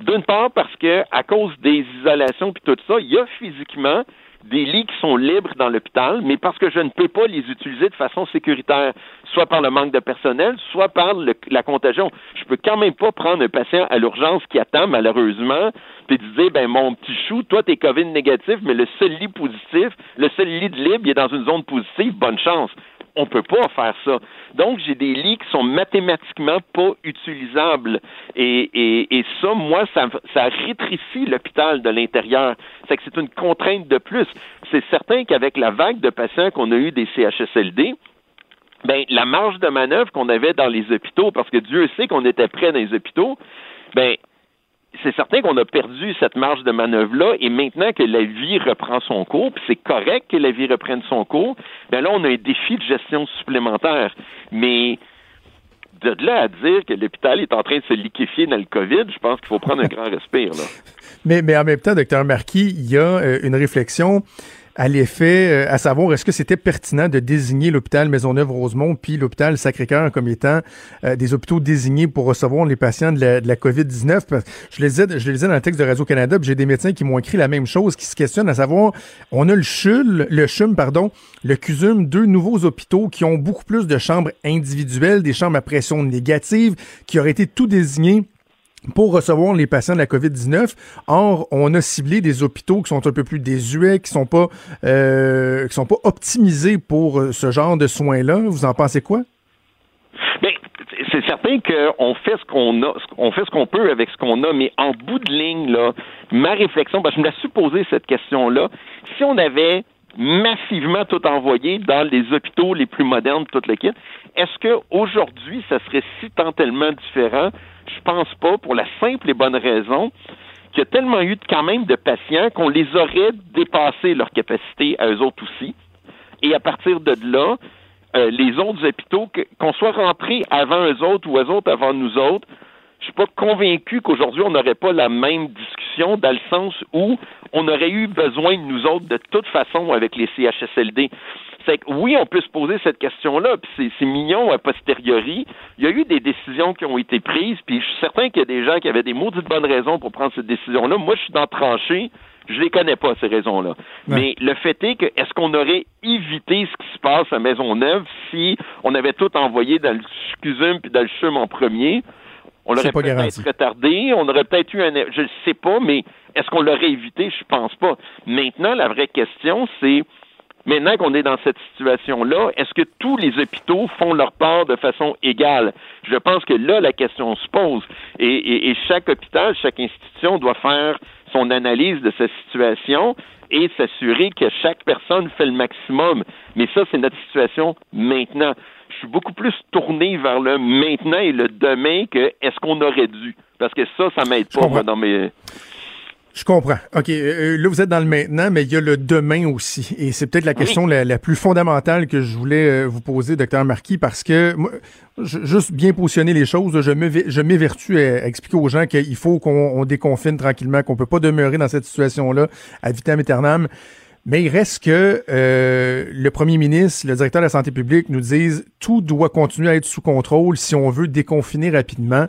D'une part, parce que à cause des isolations puis tout ça, il y a physiquement des lits qui sont libres dans l'hôpital, mais parce que je ne peux pas les utiliser de façon sécuritaire, soit par le manque de personnel, soit par la contagion. Je peux quand même pas prendre un patient à l'urgence qui attend, malheureusement, puis dire, ben, mon petit chou, toi, t'es COVID négatif, mais le seul lit positif, le seul lit de libre, il est dans une zone positive, bonne chance. On peut pas faire ça. Donc, j'ai des lits qui sont mathématiquement pas utilisables. Et, et, et ça, moi, ça, ça rétrécit l'hôpital de l'intérieur. C'est que c'est une contrainte de plus. C'est certain qu'avec la vague de patients qu'on a eu des CHSLD, ben, la marge de manœuvre qu'on avait dans les hôpitaux, parce que Dieu sait qu'on était près dans les hôpitaux, ben, c'est certain qu'on a perdu cette marge de manœuvre-là, et maintenant que la vie reprend son cours, puis c'est correct que la vie reprenne son cours, ben là, on a un défi de gestion supplémentaire. Mais de là à dire que l'hôpital est en train de se liquéfier dans le COVID, je pense qu'il faut prendre un (laughs) grand respire, là. Mais, mais en même temps, docteur Marquis, il y a euh, une réflexion à l'effet, euh, à savoir, est-ce que c'était pertinent de désigner l'hôpital Maisonneuve-Rosemont puis l'hôpital Sacré-Cœur comme étant euh, des hôpitaux désignés pour recevoir les patients de la, de la COVID-19? Parce que Je le disais, je le disais dans le texte de Radio-Canada, j'ai des médecins qui m'ont écrit la même chose, qui se questionnent à savoir, on a le CHUL, le CHUM, pardon, le CUSUM, deux nouveaux hôpitaux qui ont beaucoup plus de chambres individuelles, des chambres à pression négative, qui auraient été tout désignés pour recevoir les patients de la COVID-19. Or, on a ciblé des hôpitaux qui sont un peu plus désuets, qui sont pas euh, qui sont pas optimisés pour euh, ce genre de soins-là. Vous en pensez quoi? Bien, c'est certain qu'on fait ce qu'on a, on fait ce qu'on peut avec ce qu'on a, mais en bout de ligne, là, ma réflexion, que je me la suis posé cette question-là, si on avait massivement tout envoyé dans les hôpitaux les plus modernes, toute le kit, est-ce que aujourd'hui ça serait si tant tellement différent? Je pense pas, pour la simple et bonne raison qu'il y a tellement eu de- quand même de patients qu'on les aurait dépassé leur capacité à eux autres aussi. Et à partir de là, euh, les autres hôpitaux, qu'on soit rentré avant eux autres ou eux autres avant nous autres, je suis pas convaincu qu'aujourd'hui on n'aurait pas la même discussion dans le sens où on aurait eu besoin de nous autres de toute façon avec les CHSLD. C'est que oui, on peut se poser cette question-là, puis c'est mignon a posteriori. Il y a eu des décisions qui ont été prises, puis je suis certain qu'il y a des gens qui avaient des maudites bonnes raisons pour prendre cette décision-là. Moi, je suis dans tranchée. Je les connais pas, ces raisons-là. Mais le fait est que, est-ce qu'on aurait évité ce qui se passe à Maisonneuve si on avait tout envoyé dans le scusum puis dans le chum en premier? On l'aurait peut-être retardé, on aurait peut-être eu un... Je ne sais pas, mais est-ce qu'on l'aurait évité? Je pense pas. Maintenant, la vraie question, c'est Maintenant qu'on est dans cette situation-là, est-ce que tous les hôpitaux font leur part de façon égale? Je pense que là, la question se pose. Et, chaque hôpital, chaque institution doit faire son analyse de sa situation et s'assurer que chaque personne fait le maximum. Mais ça, c'est notre situation maintenant. Je suis beaucoup plus tourné vers le maintenant et le demain que est-ce qu'on aurait dû. Parce que ça, ça m'aide pas dans mes. Je comprends. OK. Euh, euh, là, vous êtes dans le maintenant, mais il y a le demain aussi. Et c'est peut-être la question la, plus fondamentale que je voulais euh, vous poser, docteur Marquis, parce que moi, juste bien positionner les choses, je m'évertue à, expliquer aux gens qu'il faut qu'on déconfine tranquillement, qu'on peut pas demeurer dans cette situation-là à vitam aeternam. Mais il reste que le premier ministre, le directeur de la santé publique nous disent tout doit continuer à être sous contrôle si on veut déconfiner rapidement.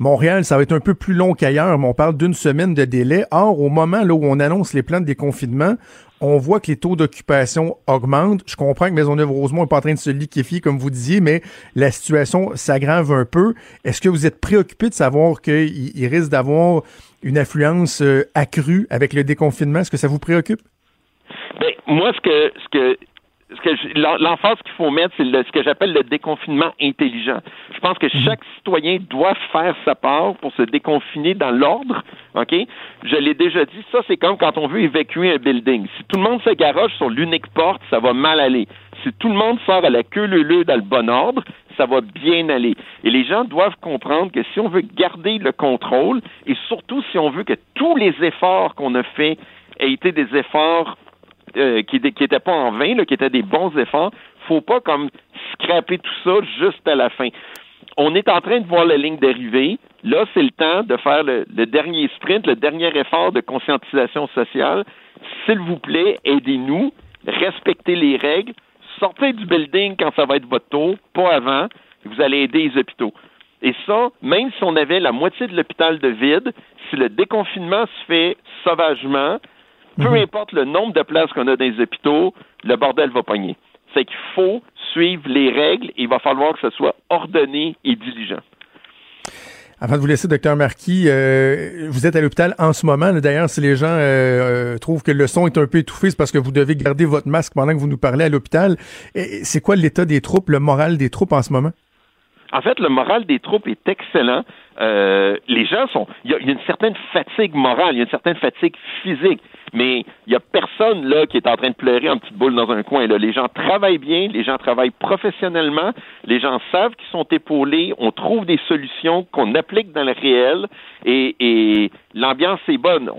Montréal, ça va être un peu plus long qu'ailleurs, mais on parle d'une semaine de délai. Or, au moment là, où on annonce les plans de déconfinement, on voit que les taux d'occupation augmentent. Je comprends que Maisonneuve-Rosemont n'est pas en train de se liquéfier, comme vous disiez, mais la situation s'aggrave un peu. Est-ce que vous êtes préoccupé de savoir qu'il risque d'avoir une affluence euh, accrue avec le déconfinement? Est-ce que ça vous préoccupe? Bien, moi, ce que, ce que l'emphase qu'il faut mettre, c'est ce que j'appelle le déconfinement intelligent. Je pense que mhm. chaque citoyen doit faire sa part pour se déconfiner dans l'ordre. OK? Je l'ai déjà dit, ça, c'est comme quand on veut évacuer un building. Si tout le monde se garoche sur l'unique porte, ça va mal aller. Si tout le monde sort à la queue leu dans le bon ordre, ça va bien aller. Et les gens doivent comprendre que si on veut garder le contrôle, et surtout si on veut que tous les efforts qu'on a faits aient été des efforts euh, qui n'étaient pas en vain, qui étaient des bons efforts. Faut pas comme scraper tout ça juste à la fin. On est en train de voir la ligne d'arrivée. Là, c'est le temps de faire le, dernier sprint, le dernier effort de conscientisation sociale. S'il vous plaît, aidez-nous, respectez les règles, sortez du building quand ça va être votre tour, pas avant. Vous allez aider les hôpitaux. Et ça, même si on avait la moitié de l'hôpital de vide, si le déconfinement se fait sauvagement, peu mhm. importe le nombre de places qu'on a dans les hôpitaux, le bordel va pogner. C'est qu'il faut suivre les règles et il va falloir que ce soit ordonné et diligent. Avant de vous laisser, docteur Marquis, euh, vous êtes à l'hôpital en ce moment. D'ailleurs, si les gens euh, euh, trouvent que le son est un peu étouffé, c'est parce que vous devez garder votre masque pendant que vous nous parlez à l'hôpital. C'est quoi l'état des troupes, le moral des troupes en ce moment? En fait, le moral des troupes est excellent. les gens sont. Il y, a une certaine fatigue morale, il y a une certaine fatigue physique mais il n'y a personne là qui est en train de pleurer en petite boule dans un coin. Là. Les gens travaillent bien, les gens travaillent professionnellement, les gens savent qu'ils sont épaulés, on trouve des solutions qu'on applique dans le réel et, l'ambiance est bonne.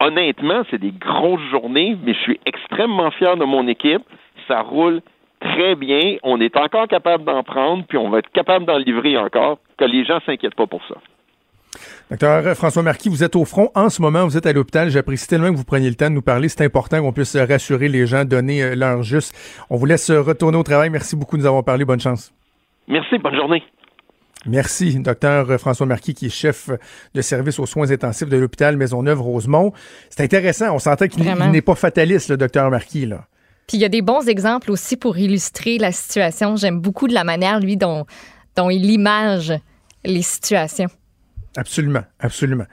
honnêtement, c'est des grosses journées, mais je suis extrêmement fier de mon équipe. Ça roule très bien. On est encore capable d'en prendre, puis on va être capable d'en livrer encore. Que les gens s'inquiètent pas pour ça. Docteur François Marquis, vous êtes au front en ce moment, vous êtes à l'hôpital. J'apprécie tellement que vous preniez le temps de nous parler. C'est important qu'on puisse rassurer les gens, donner euh, l'heure juste. On vous laisse retourner au travail. Merci beaucoup de nous avoir parlé. Bonne chance. Merci. Bonne journée. Merci, docteur François Marquis, qui est chef de service aux soins intensifs de l'hôpital Maisonneuve-Rosemont. C'est intéressant. On sentait qu'il n'est pas fataliste, le docteur Marquis, là. Puis il y a des bons exemples aussi pour illustrer la situation. J'aime beaucoup de la manière, lui, dont, il image les situations. Absolument, absolument.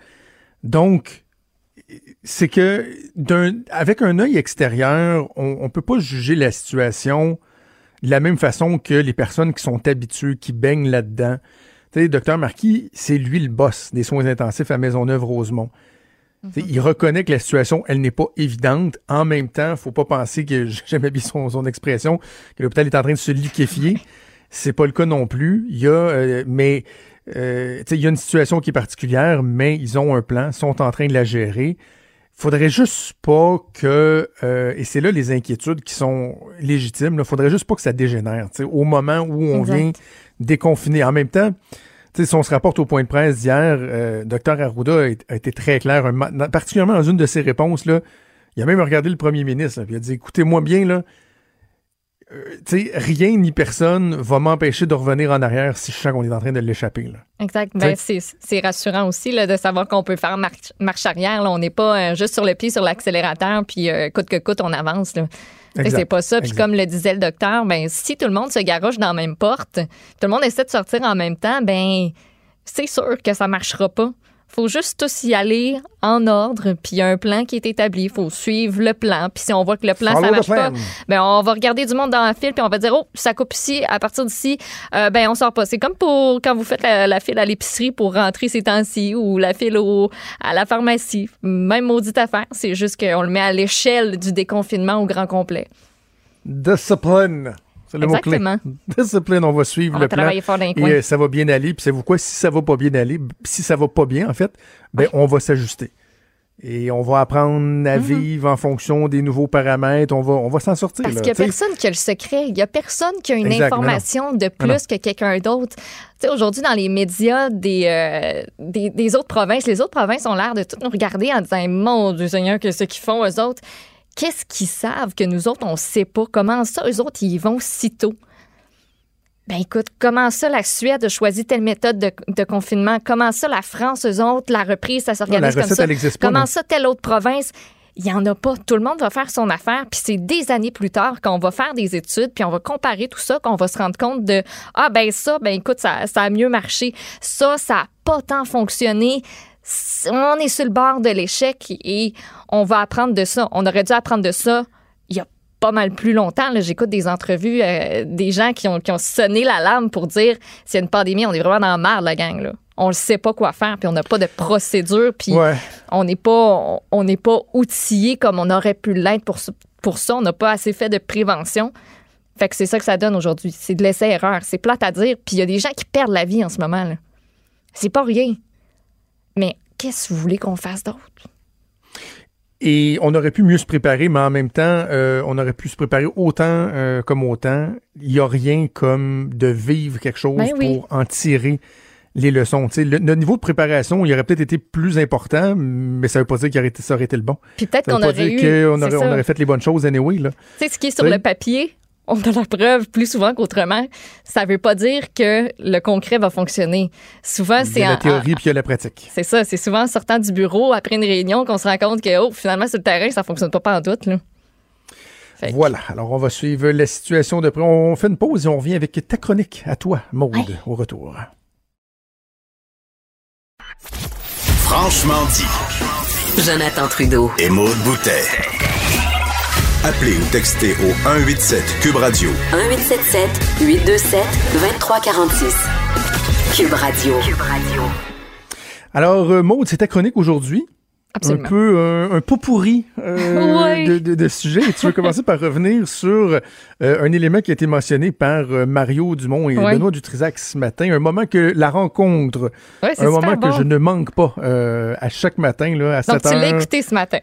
Donc, c'est que avec un œil extérieur, on ne peut pas juger la situation de la même façon que les personnes qui sont habituées, qui baignent là-dedans. Tu sais, docteur Marquis, c'est lui le boss des soins intensifs à Maisonneuve-Rosemont. Il reconnaît que la situation, elle n'est pas évidente. En même temps, faut pas penser que, j'aime bien son, son expression, que l'hôpital est en train de se liquéfier. C'est pas le cas non plus. Il y a, euh, mais euh, il y a une situation qui est particulière, mais ils ont un plan, sont en train de la gérer. Faudrait juste pas que, euh, et c'est là les inquiétudes qui sont légitimes, il faudrait juste pas que ça dégénère. Au moment où on vient déconfiner. En même temps, si on se rapporte au point de presse d'hier, euh, Dr Arruda a, été très clair, particulièrement dans une de ses réponses. Là, il a même regardé le premier ministre, il a dit Écoutez-moi bien, là, euh, rien ni personne va m'empêcher de revenir en arrière si je sens qu'on est en train de l'échapper. Exact. Ben, c'est rassurant aussi là, de savoir qu'on peut faire marche, marche arrière. Là. On n'est pas euh, juste sur le pied sur l'accélérateur, puis euh, coûte que coûte, on avance. là. C'est pas ça. Puis comme le disait le docteur, ben si tout le monde se garoche dans la même porte, tout le monde essaie de sortir en même temps, ben c'est sûr que ça marchera pas. Faut juste tous y aller en ordre, puis il y a un plan qui est établi. Il faut suivre le plan. Puis si on voit que le plan, Follow ça marche pas, ben on va regarder du monde dans la file, puis on va dire, oh, ça coupe ici, à partir d'ici, euh, ben on sort pas. C'est comme pour quand vous faites la, la file à l'épicerie pour rentrer ces temps-ci, ou la file au, à la pharmacie. Même maudite affaire, c'est juste qu'on le met à l'échelle du déconfinement au grand complet. Discipline. C'est le mot-clé. Exactement. (laughs) Discipline, on va suivre On le va plan. travailler fort dans les Et coins. euh, ça va bien aller. Puis savez-vous quoi? Si ça va pas bien aller, si ça va pas bien, en fait, ben on va s'ajuster. Et on va apprendre à vivre en fonction des nouveaux paramètres. On va, on va s'en sortir. Parce qu'il n'y a personne qui a le secret. Il n'y a personne qui a une Exact, non, non. information de non. plus que quelqu'un d'autre. Tu sais, aujourd'hui, dans les médias des, euh, des, des autres provinces, les autres provinces ont l'air de tout nous regarder en disant Mon Dieu Seigneur, que ce qu'ils font, eux autres. Qu'est-ce qu'ils savent que nous autres, on ne sait pas? Comment ça, eux autres, ils y vont si tôt? Ben écoute, comment ça, la Suède a choisi telle méthode de, de confinement? Comment ça, la France, eux autres, la reprise, ça s'organise comme ça? pas, Comment non. ça, telle autre province? Il n'y en a pas. Tout le monde va faire son affaire. Puis c'est des années plus tard qu'on va faire des études, puis on va comparer tout ça, qu'on va se rendre compte de Ah, ben ça, ben écoute, ça, ça a mieux marché. Ça, ça n'a pas tant fonctionné. On est sur le bord de l'échec et on va apprendre de ça. On aurait dû apprendre de ça il y a pas mal plus longtemps. J'écoute des entrevues euh, des gens qui ont, qui ont sonné l'alarme pour dire s'il y a une pandémie, on est vraiment dans la merde, la gang. Là. On ne sait pas quoi faire, puis on n'a pas de procédure, puis Ouais. on n'est pas on- on n'est pas outillé comme on aurait pu l'être pour, ça. On n'a pas assez fait de prévention. Fait que c'est ça que ça donne aujourd'hui. C'est de l'essai-erreur. C'est plate à dire. Puis il y a des gens qui perdent la vie en ce moment. C'est pas rien. Mais qu'est-ce que vous voulez qu'on fasse d'autre? Et on aurait pu mieux se préparer, mais en même temps, euh, on aurait pu se préparer autant euh, comme autant. Il n'y a rien comme de vivre quelque chose Ben oui. pour en tirer les leçons. Le, notre niveau de préparation, il aurait peut-être été plus important, mais ça ne veut pas dire qu'il aurait été, ça aurait été le bon. Puis peut-être qu'on aurait eu. on fait les bonnes choses anyway. Tu sais, ce qui est sur le papier, on a la preuve plus souvent qu'autrement. Ça veut pas dire que le concret va fonctionner. Souvent, Il c'est y a en- la théorie puis il y a la pratique. C'est ça, c'est souvent en sortant du bureau après une réunion qu'on se rend compte que oh, finalement sur le terrain, ça fonctionne pas en doute là. Fait que- Voilà. Alors, on va suivre la situation de près. On fait une pause et on revient avec ta chronique à toi, Maude, au retour. Franchement dit. Jonathan Trudeau. Et Maude Boutet. Appelez ou textez au 187 Cube Radio 1877 827 2346. Cube Radio. Cube Radio. Alors, euh, Maude, c'est ta chronique aujourd'hui. Absolument. Un peu un, un pot pourri euh, (laughs) de, de, de sujets. Et tu veux commencer par revenir sur euh, un élément qui a été mentionné par euh, Mario Dumont et Ouais. Benoît Dutrisac ce matin. Un moment que la rencontre, Ouais, c'est un moment bon. que je ne manque pas euh, à chaque matin là, à Donc 7 tu l'as écouté ce matin.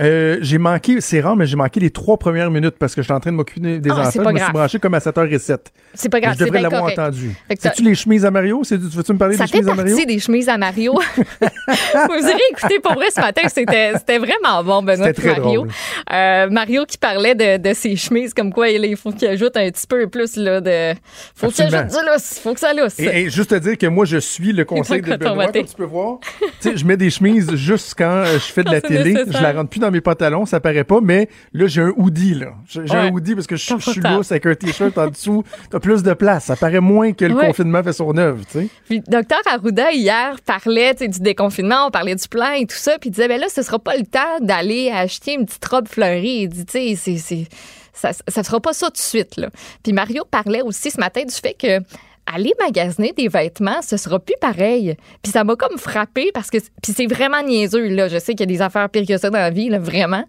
Euh, j'ai manqué, c'est rare, mais j'ai manqué les trois premières minutes parce que j'étais en train de m'occuper des Ah, c'est enfants. Je me suis branché comme à 7h07. C'est pas Je grave, c'est devrais l'avoir entendu. Fait ça- C'est-tu les chemises à Mario? Tu veux-tu me parler Ça des fait chemises à Mario? partie des chemises à Mario. (laughs) Vous irez écouter pour vrai ce matin, c'était vraiment bon, Benoît très Mario. drôle. Euh, Mario qui parlait de, de ses chemises, comme quoi il faut qu'il ajoute un petit peu plus là, de. Faut qu'il ajoute du lousse, faut que ça lousse. Et, et juste te dire que moi, je suis le conseil de Benoît, comme tu peux voir. tu sais, je mets des chemises juste quand euh, je fais de la (laughs) télé. Je la rentre plus dans mes pantalons, ça paraît pas, mais là, j'ai un hoodie, là. J'ai Ouais. un hoodie parce que je, je suis lousse avec un t-shirt en dessous. T'as plus de place. Ça paraît moins que le Ouais. confinement fait son œuvre, tu sais. Puis docteur Arruda hier parlait du déconfinement, on parlait du plan et tout ça, puis il disait ben là ce sera pas le temps d'aller acheter une petite robe fleurie. Il dit tu sais c'est ça ça sera pas ça tout de suite là. Puis Mario parlait aussi ce matin du fait que aller magasiner des vêtements, ce sera plus pareil. Puis ça m'a comme frappé parce que puis c'est vraiment niaiseux là, je sais qu'il y a des affaires pires que ça dans la vie là, vraiment.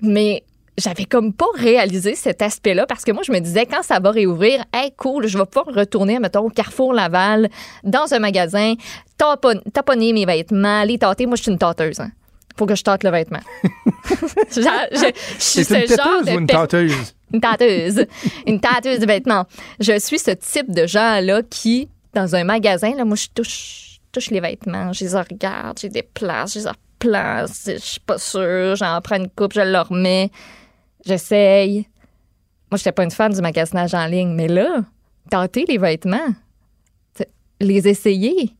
Mais j'avais comme pas réalisé cet aspect-là parce que moi, je me disais, quand ça va réouvrir, hey, cool, je vais pouvoir retourner, mettons, au Carrefour Laval, dans un magasin, tapon- taponner mes vêtements, les tâter. Moi, je suis une tâteuse. Hein. Faut que je tâte le vêtement. (laughs) Je, je suis C'est une ce genre de ou une tâteuse? une tâteuse. une tâteuse de vêtements. Je suis ce type de gens-là qui, dans un magasin, là, moi, je touche, touche les vêtements, je les regarde, je les déplace, je les replace, je suis pas sûre, j'en prends une coupe, je le remets, j'essaye. moi, j'étais pas une fan du magasinage en ligne, mais là, tenter les vêtements, les essayer,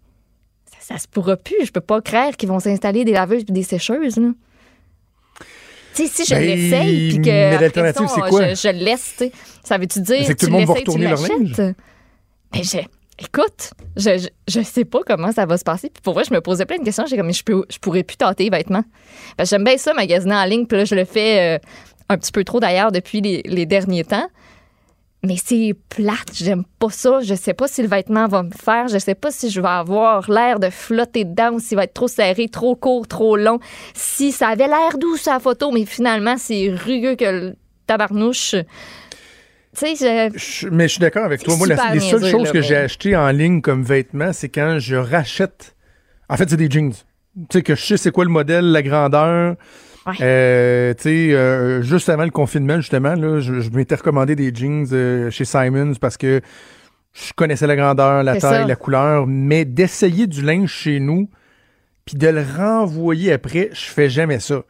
ça, se pourra plus. Je peux pas croire qu'ils vont s'installer des laveuses et des sécheuses, là. Si je Ben, l'essaye, puis que. l'alternative, c'est quoi? Je, je le laisse, tu sais. Ça veut-tu dire que tu tout le monde va retourner leur l'achètes? Mais je, écoute, je, je, je sais pas comment ça va se passer. Puis pour vrai, je me posais plein de questions. J'ai comme, je, peux, je pourrais plus tâter les vêtements. Parce que j'aime bien ça, magasiner en ligne. Puis là, je le fais euh, un petit peu trop d'ailleurs depuis les, les derniers temps. Mais c'est plate, j'aime pas ça. Je sais pas si le vêtement va me faire. Je sais pas si je vais avoir l'air de flotter dedans ou s'il va être trop serré, trop court, trop long. Si ça avait l'air doux la photo, mais finalement, c'est rugueux que le tabarnouche. Tu sais, je- mais je suis d'accord avec toi. Moi, la- les seules niaiseux, choses là, que mais- j'ai achetées en ligne comme vêtements, c'est quand je rachète. En fait, c'est des jeans. Tu sais, que je sais c'est quoi le modèle, la grandeur. Ouais. Euh, tu sais, euh, juste avant le confinement, justement, là, je, je m'étais recommandé des jeans euh, chez Simons parce que je connaissais la grandeur, la taille, ça. la couleur, mais d'essayer du linge chez nous, puis de le renvoyer après, je fais jamais ça.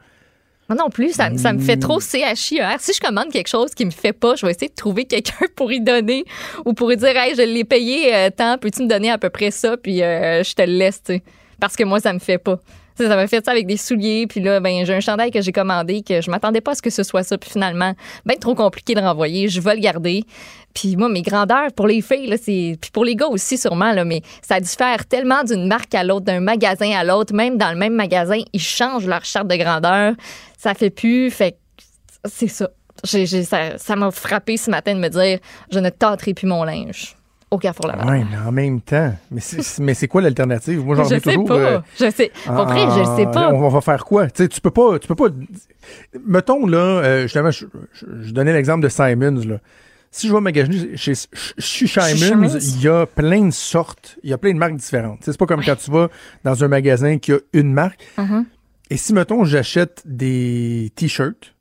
Moi non plus, ça, ça me fait trop Hmm. CHIER. Si je commande quelque chose qui me fait pas, je vais essayer de trouver quelqu'un (laughs) pour y donner ou pour y dire Hey, je l'ai payé euh, tant, peux-tu me donner à peu près ça, puis euh, je te le laisse, tu sais. Parce que moi, ça me fait pas. Ça m'a fait ça avec des souliers, puis là, ben, j'ai un chandail que j'ai commandé que je m'attendais pas à ce que ce soit ça, puis finalement, ben trop compliqué de renvoyer, je vais le garder. Puis moi, mes grandeurs pour les filles, là, c'est puis pour les gars aussi sûrement, là, mais ça diffère tellement d'une marque à l'autre, d'un magasin à l'autre, même dans le même magasin, ils changent leur charte de grandeur, ça fait plus, fait c'est ça. J'ai- j'ai- ça ça m'a frappé ce matin de me dire, je ne tâterai plus mon linge au Carrefour Laval. Ouais, mais en même temps. Mais c'est, mais c'est quoi l'alternative? Moi, j'en je ai sais toujours. pas. euh, je sais. Vrai, je sais Ah, pas. On, va faire quoi? Tu sais, tu peux pas, tu peux pas. Mettons là, euh, justement, je, je- je donnais l'exemple de Simons là. Si je vais magasiner chez, chez Simons, il y a plein de sortes, il y a plein de marques différentes. Sais, C'est pas comme quand tu vas dans un magasin qui a une marque. Uh-huh. Et si mettons j'achète des t-shirts,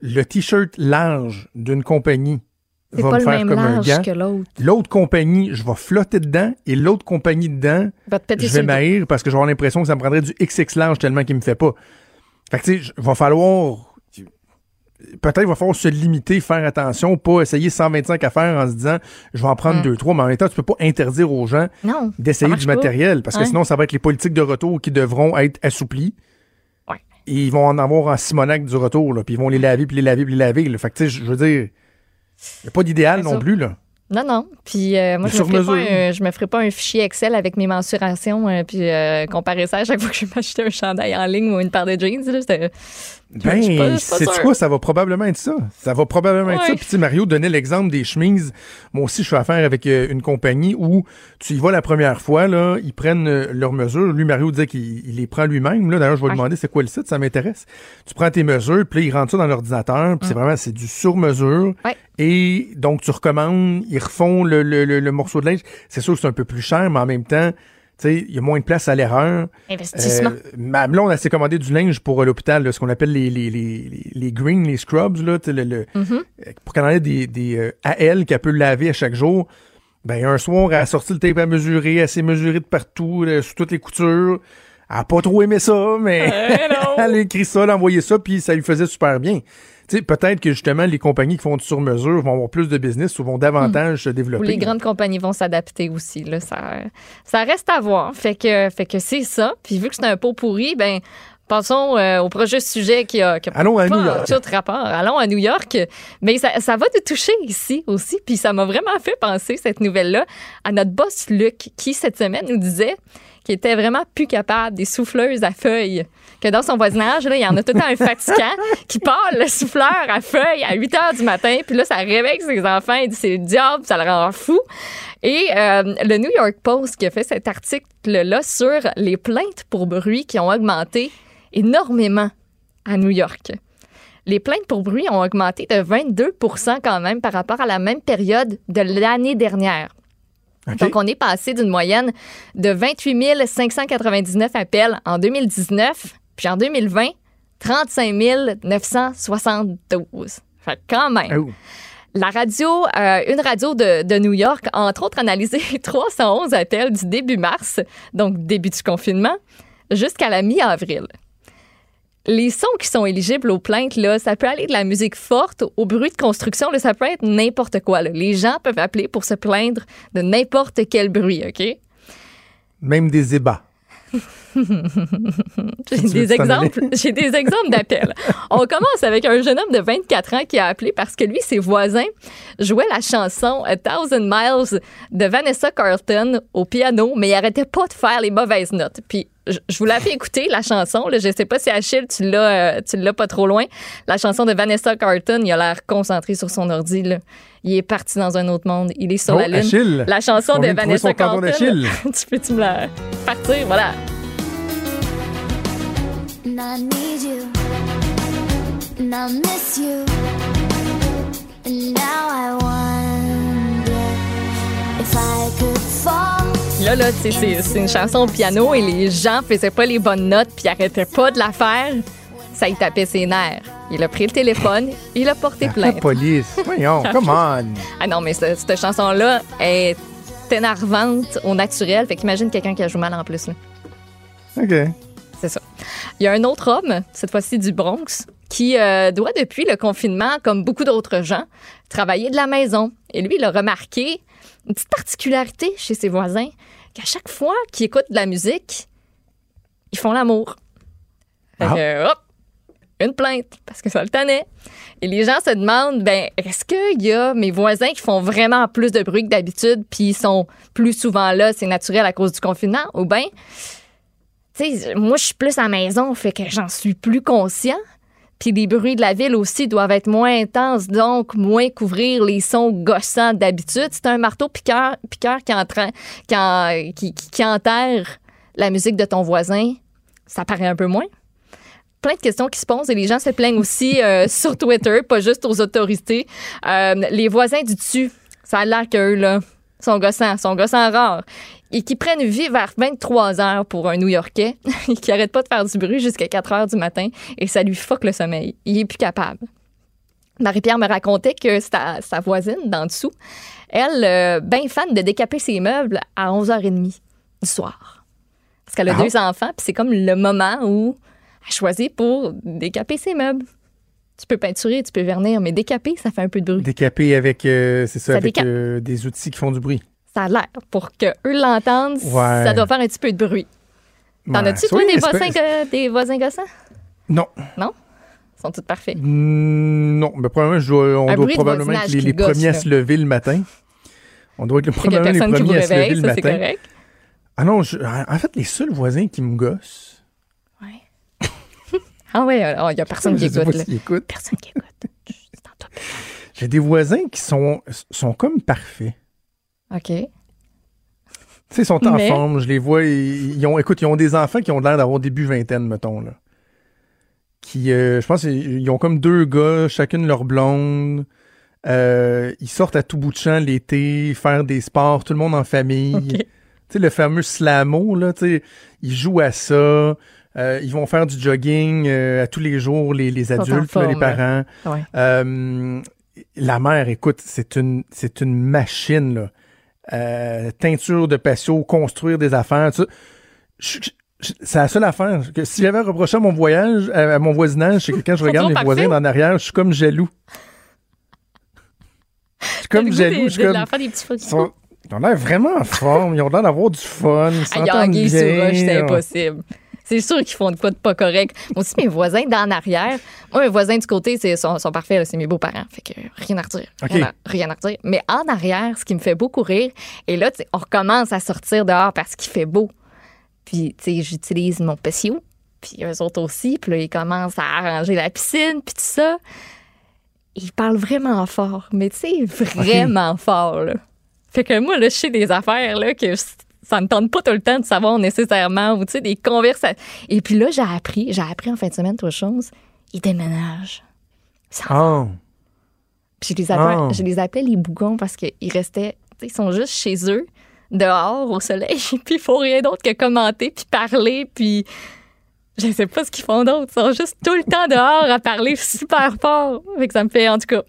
le t-shirt large d'une compagnie va pas me le faire même comme un gant. que l'autre. L'autre compagnie, je vais flotter dedans et l'autre compagnie dedans, va je vais m'haïr parce que j'aurai l'impression que ça me prendrait du XX large tellement qu'il me fait pas. Fait que tu sais, il va falloir peut-être il va falloir se limiter, faire attention, pas essayer 125 affaires en se disant je vais en prendre Mm. deux trois, mais en même temps tu peux pas interdire aux gens d'essayer du pas. matériel parce que Ouais. sinon ça va être les politiques de retour qui devront être assouplies. Ouais. Et ils vont en avoir en Simonac du retour là, puis ils vont les laver puis les laver puis les laver. là. Fait que tu sais, je je veux dire il n'y a pas d'idéal non plus là. Non, non. Puis euh, moi, je me, pas un, je me ferai pas un fichier Excel avec mes mensurations euh, puis euh, comparer ça à chaque fois que je vais m'acheter un chandail en ligne ou une paire de jeans. Là, Ben, pas c'est quoi? Ça va probablement être ça. Ça va probablement être ça. Puis, tu sais, Mario donnait l'exemple des chemises. Moi aussi, je fais affaire avec euh, une compagnie où tu y vas la première fois, là, ils prennent euh, leurs mesures. Lui, Mario disait qu'il il les prend lui-même. Là, d'ailleurs, je vais Ouais. lui demander c'est quoi le site, ça m'intéresse. Tu prends tes mesures, puis là, il rentre ça dans l'ordinateur, puis c'est vraiment, c'est du sur-mesure. Ouais. Et donc, tu recommandes, ils refont le, le, le, le morceau de linge. C'est sûr que c'est un peu plus cher, mais en même temps, il y a moins de place à l'erreur. Investissement. Euh, ma blonde, elle s'est commandé du linge pour euh, l'hôpital, ce qu'on appelle les, les, les, les, greens, les scrubs, là, le, Mm-hmm. euh, pour qu'elle en ait des, des euh, à elle qu'elle peut laver à chaque jour. Ben, un soir, elle a sorti le tape à mesurer, elle s'est mesurée de partout, là, sur toutes les coutures. Elle a pas trop aimé ça, mais (laughs) elle a écrit ça, elle a envoyé ça, puis ça lui faisait super bien. Peut-être que justement, les compagnies qui font du sur-mesure vont avoir plus de business ou vont davantage se Ou développer. les grandes compagnies vont s'adapter aussi. Là, ça, ça reste à voir. Fait que, fait que c'est ça. Puis vu que c'est un pot pourri, ben passons euh, au projet sujet qui a, qui a Allons à pas New York. tout rapport. Allons à New York. Mais ça, ça va nous toucher ici aussi. Puis ça m'a vraiment fait penser, cette nouvelle-là, à notre boss Luc, qui cette semaine nous disait qu'il était vraiment plus capable des souffleuses à feuilles. Que dans son voisinage, là, il y en a tout le temps un fatigant qui part le souffleur à feuilles à 8 heures du matin. Puis là, ça réveille ses enfants. Il dit c'est le diable, ça le rend fou. Et euh, le New York Post qui a fait cet article-là sur les plaintes pour bruit qui ont augmenté énormément à New York. Les plaintes pour bruit ont augmenté de 22% quand même par rapport à la même période de l'année dernière. Donc, on est passé d'une moyenne de 28 599 appels en 2019, puis en 2020, 35 972. Fait quand même. Oh. La radio, euh, une radio de, de New York, a entre autres analysé 311 (laughs) appels du début mars, donc début du confinement, jusqu'à la mi-avril. les sons qui sont éligibles aux plaintes, là, ça peut aller de la musique forte au bruit de construction. Là, ça peut être n'importe quoi. là. Les gens peuvent appeler pour se plaindre de n'importe quel bruit, OK? Même des ébats. (laughs) J'ai des exemples. J'ai des exemples d'appels. On commence avec un jeune homme de 24 ans qui a appelé parce que lui, ses voisins jouaient la chanson A Thousand Miles de Vanessa Carlton au piano, mais il arrêtait pas de faire les mauvaises notes. Puis je vous l'ai fait écouter, la chanson. Là, je sais pas si Achille, tu l'as, euh, tu l'as pas trop loin. La chanson de Vanessa Carlton, il a l'air concentré sur son ordi. Là. Il est parti dans un autre monde. Il est sur Oh, la lune. Achille. La chanson On de Vanessa Carlton. (laughs) tu peux-tu me la partir? Voilà. And I need you, and I miss you, and now I wonder if I could fall. Là, là, tu sais, c'est c'est une chanson au piano et les gens faisaient pas les bonnes notes puis arrêtaient pas de la faire. Ça y tapait ses nerfs. Il a pris le téléphone, il a porté La plainte. police. Voyons, (laughs) come on. Ah non, mais ce- cette chanson-là est énervante au naturel. Fait qu'imagine quelqu'un qui a joué mal en plus. là. OK. C'est ça. Il y a un autre homme, cette fois-ci du Bronx, qui euh, doit, depuis le confinement, comme beaucoup d'autres gens, travailler de la maison. Et lui, il a remarqué une petite particularité chez ses voisins, qu'à chaque fois qu'ils écoutent de la musique, ils font l'amour. Fait Ah. hop, une plainte, parce que ça le tenait. Et les gens se demandent, ben, est-ce qu'il y a mes voisins qui font vraiment plus de bruit que d'habitude, puis ils sont plus souvent là, c'est naturel à cause du confinement, ou bien tu sais, moi, je suis plus à la maison, fait que j'en suis plus conscient. Puis les bruits de la ville aussi doivent être moins intenses, donc moins couvrir les sons gossants d'habitude. C'est un marteau piqueur, piqueur qui, entra- qui, en- qui- qui- qui enterre la musique de ton voisin. Ça paraît un peu moins. Plein de questions qui se posent et les gens se plaignent aussi euh, sur Twitter, pas juste aux autorités. Euh, les voisins du dessus, ça a l'air qu'eux, là, sont gossants, sont gossants rares et qui prennent vie vers 23 heures pour un New-Yorkais et (laughs) qui arrête pas de faire du bruit jusqu'à 4 heures du matin et ça lui fuck le sommeil. Il est plus capable. Marie-Pierre me racontait que sa, sa voisine d'en dessous, elle, euh, ben fan de décaper ses meubles à 11h30 du soir. Parce qu'elle a Ah. deux enfants, puis c'est comme le moment où elle choisit pour décaper ses meubles. Tu peux peinturer, tu peux vernir, mais décaper, ça fait un peu de bruit. Décapé avec, euh, c'est ça, Ça avec décape. euh, des outils qui font du bruit. Ça a l'air. Pour qu'eux l'entendent, Ouais. ça doit faire un petit peu de bruit. T'en Ouais. as-tu, toi, des, voisins, que- des voisins gossants? Non. Non? Ils sont tous parfaits. Mm, Non, mais probablement, je dois- on Un doit probablement être les, qui les gosse, premiers à se lever le matin. On doit être a probablement les premiers à se lever le matin. correct. Ah non, je- en fait, les seuls voisins qui me gossent. Ah alors, il n'y a personne qui écoute, s'ils écoutent. Personne qui écoute. (laughs) J'ai des voisins qui sont, sont comme parfaits. OK. Tu sais, ils sont en Mais- forme, je les vois, ils, ils ont, écoute, ils ont des enfants qui ont l'air d'avoir début vingtaine, mettons, là. Qui, euh, je pense, ils ont comme deux gars, chacune leur blonde. Euh, ils sortent à tout bout de champ l'été, faire des sports, tout le monde en famille. Tu sais, le fameux slamo, là, tu sais, ils jouent à ça. Euh, ils vont faire du jogging euh, à tous les jours, les, les adultes, là, les là. parents. Ouais. Euh, la mère, écoute, c'est une, c'est une machine, là. Euh, teinture de patio, construire des affaires, tout ça. C'est la seule affaire que si j'avais reproché à mon voyage, à, à mon voisinage, c'est que quand je (laughs) regarde mes voisins en arrière, je suis comme jaloux. Je suis comme jaloux. des- Je suis de comme. leur faire des petits Ils, sont- ils ont l'air vraiment en forme. Ils ont l'air d'avoir du fun. Ils s'entendent bien. c'est impossible. C'est sûr qu'ils font de quoi de pas correct. Moi aussi, mes voisins d'en arrière, moi, mes voisins du côté, c'est, sont, sont parfaits, là, c'est mes beaux-parents. Fait que rien à redire. Rien, à, rien à redire. Mais en arrière, ce qui me fait beaucoup rire, et là, on recommence à sortir dehors parce qu'il fait beau. Puis, tu sais, j'utilise mon patio, puis eux autres aussi. Puis là, ils commencent à arranger la piscine, puis tout ça. Ils parlent vraiment fort, mais tu sais, vraiment fort, là. Fait que moi, là, je sais des affaires, là, que ça me tente pas tout le temps de savoir nécessairement, ou tu sais, des conversations. Et puis là, j'ai appris, j'ai appris en fin de semaine autre chose. Ils déménagent. Ah. puis je les appelais, Ah. je les appelais les bougons parce qu'ils restaient, tu sais, ils sont juste chez eux, dehors, au soleil, (laughs) puis ils font rien d'autre que commenter, puis parler, puis je sais pas ce qu'ils font d'autre. Ils sont juste tout le temps dehors à parler super fort. Fait que ça me fait, en tout cas.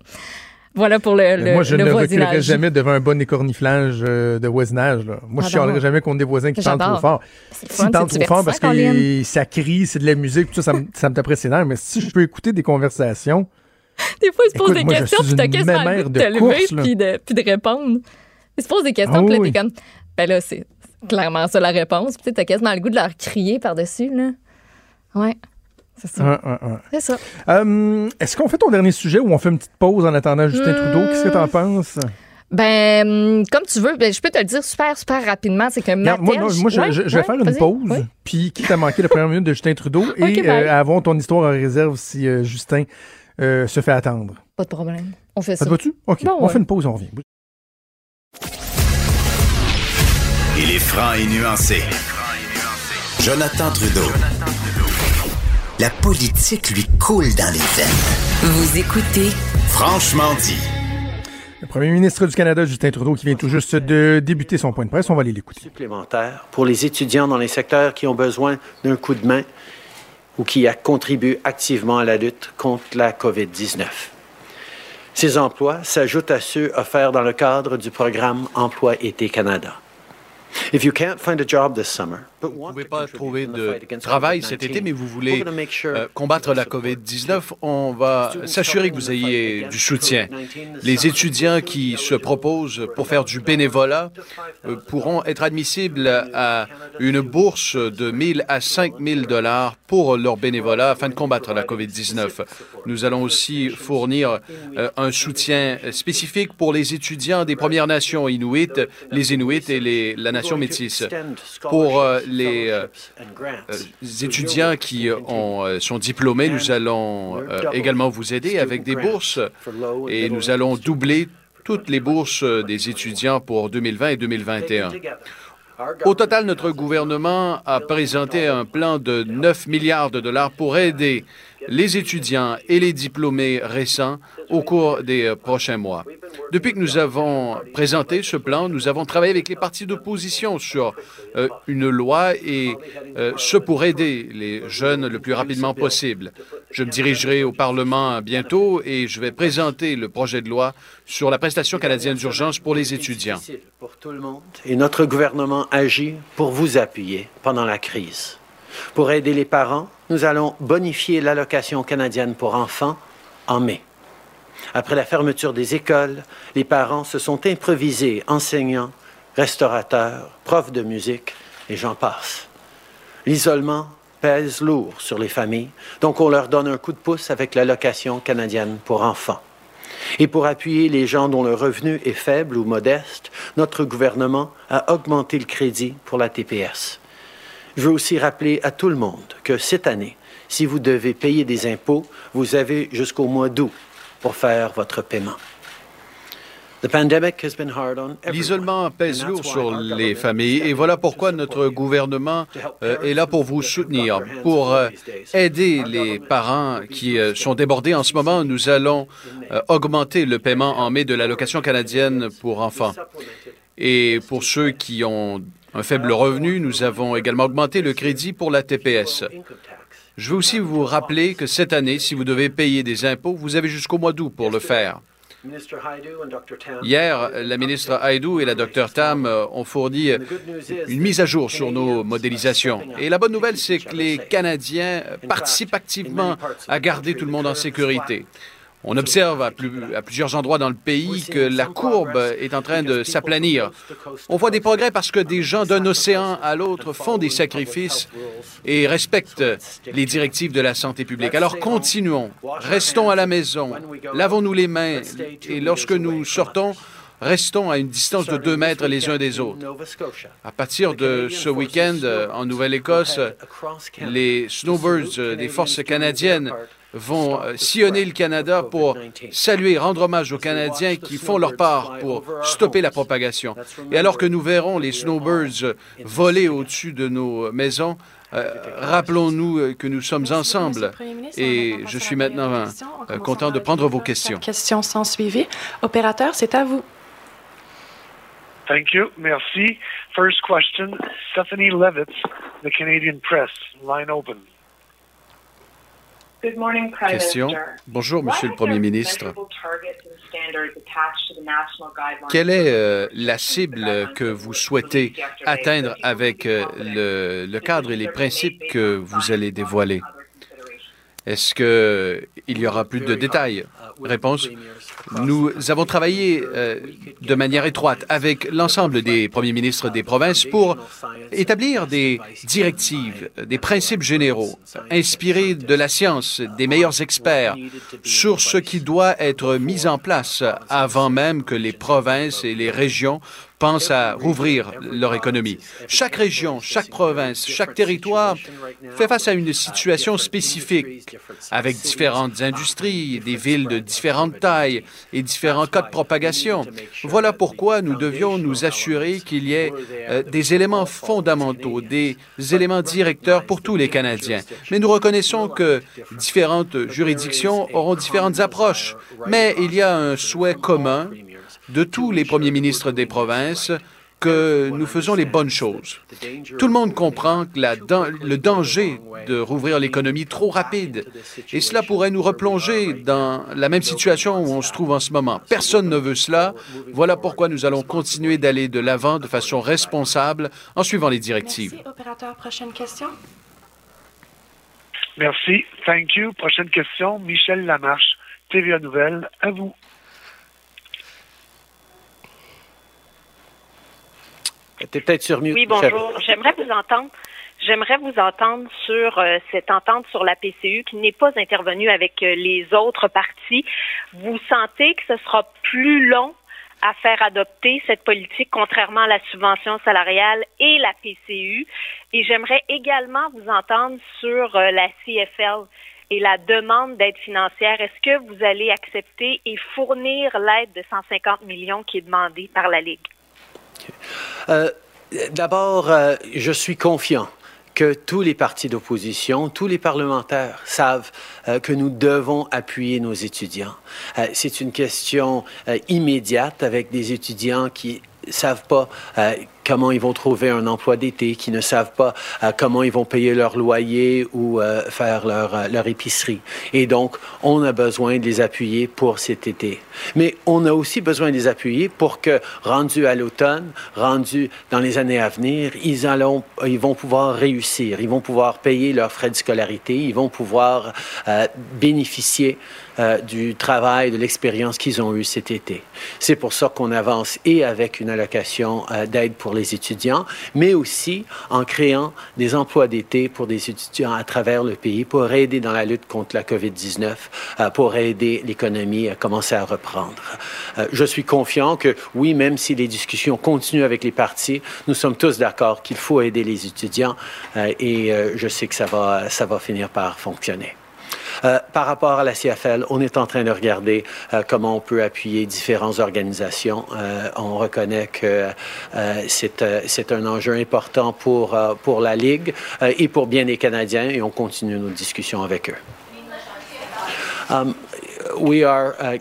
Voilà pour le, le, moi, je le ne reculerai jamais devant un bon écorniflage euh, de voisinage. Là. Moi, je Ah, chialerai ben, jamais contre des voisins qui parlent trop fort. S'ils parlent trop fort parce que ça crie, c'est de la musique, tout ça, ça me, ça me taperait ses nerfs. Mais si je peux écouter des conversations, (laughs) Des fois, ils se posent des moi, je questions, puis t'as quasiment de te lever puis de, puis de répondre. Ils se posent des questions, Ah puis là, t'es comme, ben là, c'est clairement ça la réponse. Puis t'as quasiment le goût de leur crier par-dessus, là. Ouais, c'est ça. hein, hein, hein. C'est ça. Euh, est-ce qu'on fait ton dernier sujet ou on fait une petite pause en attendant Justin Hmm. Trudeau? Qu'est-ce que t'en penses? Ben, hum, comme tu veux, ben, je peux te le dire super, super rapidement. C'est que Mattel... moi, non, moi, je, Ouais, je- je vais ouais, faire une pause, puis quitte à manquer la première minute de Justin Trudeau (laughs) et euh, avons ton histoire en réserve si euh, Justin euh, se fait attendre. Pas de problème. On fait Ça ça. te va-tu? OK, Bon, on ouais. fait une pause, on revient. Il est franc et nuancé. Jonathan Trudeau. La politique lui coule dans les veines. Vous écoutez Franchement dit. Le premier ministre du Canada, Justin Trudeau, qui vient tout juste de débuter son point de presse, on va aller l'écouter. supplémentaires pour les étudiants dans les secteurs qui ont besoin d'un coup de main ou qui a- contribuent activement à la lutte contre la COVID-19. Ces emplois s'ajoutent à ceux offerts dans le cadre du programme Emploi été Canada. If you can't find a job this summer, Vous ne pouvez pas trouver de travail COVID-19, cet été, mais vous voulez euh, combattre la that the COVID-19, on va s'assurer que vous ayez du soutien. Les étudiants qui se proposent pour faire du bénévolat euh, pourront être admissibles à une bourse de 1000 à 5000 dollars pour leur bénévolat afin de combattre la COVID-19. Nous allons aussi fournir euh, un soutien spécifique pour les étudiants des Premières Nations inuites, les Inuits et les, la nation métisse. Pour les euh, euh, étudiants qui euh, ont, sont diplômés, nous allons également vous aider avec des bourses. et nous allons doubler toutes les bourses des étudiants pour 2020 et 2021. Au total, notre gouvernement a présenté un plan de 9 milliards de dollars pour aider les étudiants et les diplômés récents au cours des euh, prochains mois. Depuis que nous avons présenté ce plan, nous avons travaillé avec les partis d'opposition sur euh, une loi et euh, ce pour aider les jeunes le plus rapidement possible. Je me dirigerai au Parlement bientôt et je vais présenter le projet de loi sur la prestation canadienne d'urgence pour les étudiants. pour tout le monde. Et notre gouvernement agit pour vous appuyer pendant la crise. Pour aider les parents, nous allons bonifier l'allocation canadienne pour enfants en mai. Après la fermeture des écoles, les parents se sont improvisés enseignants, restaurateurs, profs de musique et j'en passe. L'isolement pèse lourd sur les familles, donc on leur donne un coup de pouce avec l'allocation canadienne pour enfants. Et pour appuyer les gens dont le revenu est faible ou modeste, notre gouvernement a augmenté le crédit pour la TPS. Je veux aussi rappeler à tout le monde que cette année, si vous devez payer des impôts, vous avez jusqu'au mois d'août pour faire votre paiement. The pandemic has been hard on everyone. L'isolement pèse lourd sur les familles et voilà pourquoi notre gouvernement euh, est là pour vous soutenir, pour euh, aider les parents qui euh, sont débordés en ce moment. Nous allons augmenter le paiement en mai de l'allocation canadienne pour enfants. Et pour ceux qui ont un faible revenu, nous avons également augmenté le crédit pour la TPS. Je veux aussi vous rappeler que cette année, si vous devez payer des impôts, vous avez jusqu'au mois d'août pour le faire. Hier, la ministre Haïdou et la Dr Tam euh, ont fourni euh, une mise à jour sur nos modélisations. Et la bonne nouvelle, c'est que les Canadiens participent activement à garder tout le monde en sécurité. On observe à, plus- à plusieurs endroits dans le pays que la courbe est en train de s'aplanir. On voit des progrès parce que des gens d'un océan à l'autre font des sacrifices et respectent les directives de la santé publique. Alors continuons, restons à la maison, lavons-nous les mains. et lorsque nous sortons, restons à une distance de deux mètres les uns des autres. À partir de ce week-end, euh, en Nouvelle-Écosse, les snowbirds euh, des forces canadiennes vont euh, sillonner le Canada pour saluer, rendre hommage aux Canadiens qui font leur part pour stopper la propagation. Et alors que nous verrons les snowbirds voler au-dessus de nos maisons, euh, rappelons-nous euh, que nous sommes ensemble. Et je suis maintenant euh, content de prendre vos questions. Questions sans suivi. Opérateur, c'est à vous. Thank you. Merci. First question, Stephanie Levitz, the Canadian Press. Line open. Question. Bonjour, Monsieur le Premier ministre. Quelle est euh, la cible que vous souhaitez atteindre avec euh, le, le cadre et les principes que vous allez dévoiler? Est-ce qu'il y aura plus de détails? Réponse. Nous avons travaillé euh, de manière étroite avec l'ensemble des premiers ministres des provinces pour établir des directives, des principes généraux, inspirés de la science, des meilleurs experts, sur ce qui doit être mis en place avant même que les provinces et les régions pensent à rouvrir leur économie. Chaque région, chaque province, chaque territoire fait face à une situation spécifique, avec différentes industries, des villes de différentes tailles et différents cas de propagation. Voilà pourquoi nous devions nous assurer qu'il y ait euh, des éléments fondamentaux, des éléments directeurs pour tous les Canadiens. Mais nous reconnaissons que différentes juridictions auront différentes approches, mais il y a un souhait commun de tous les premiers ministres des provinces que nous faisons les bonnes choses. Tout le monde comprend que la le danger de rouvrir l'économie trop rapide, et cela pourrait nous replonger dans la même situation où on se trouve en ce moment. Personne ne veut cela. Voilà pourquoi nous allons continuer d'aller de l'avant de façon responsable en suivant les directives. Merci, opérateur. Prochaine question. Merci. Thank you. Prochaine question, Michel Lamarche, TVA Nouvelle. À vous. T'es peut-être sur mute. Oui, bonjour. J'aimerais vous entendre. J'aimerais vous entendre sur euh, cette entente sur la PCU qui n'est pas intervenue avec euh, les autres partis. Vous sentez que ce sera plus long à faire adopter cette politique, contrairement à la subvention salariale et la PCU. Et j'aimerais également vous entendre sur euh, la CFL et la demande d'aide financière. Est-ce que vous allez accepter et fournir l'aide de 150 millions qui est demandée par la Ligue? Euh, D'abord, euh, je suis confiant que tous les partis d'opposition, tous les parlementaires savent euh, que nous devons appuyer nos étudiants. C'est une question immédiate avec des étudiants qui savent pas comment ils vont trouver un emploi d'été, qui ne savent pas euh, comment ils vont payer leur loyer ou euh, faire leur, euh, leur épicerie. Et donc, on a besoin de les appuyer pour cet été. Mais on a aussi besoin de les appuyer pour que, rendus à l'automne, rendus dans les années à venir, ils, allons, ils vont pouvoir réussir, ils vont pouvoir payer leurs frais de scolarité, ils vont pouvoir bénéficier du travail, de l'expérience qu'ils ont eue cet été. C'est pour ça qu'on avance et avec une allocation d'aide pour les étudiants, mais aussi en créant des emplois d'été pour des étudiants à travers le pays pour aider dans la lutte contre la COVID-19, euh, pour aider l'économie à commencer à reprendre. Euh, je suis confiant que oui, même si les discussions continuent avec les partis, nous sommes tous d'accord qu'il faut aider les étudiants euh, et je sais que ça va, ça va finir par fonctionner. Euh, par rapport à la CFL, on est en train de regarder euh, comment on peut appuyer différentes organisations. Euh, on reconnaît que c'est un enjeu important pour, pour la Ligue et pour bien les Canadiens et on continue nos discussions avec eux. Nous with, uh,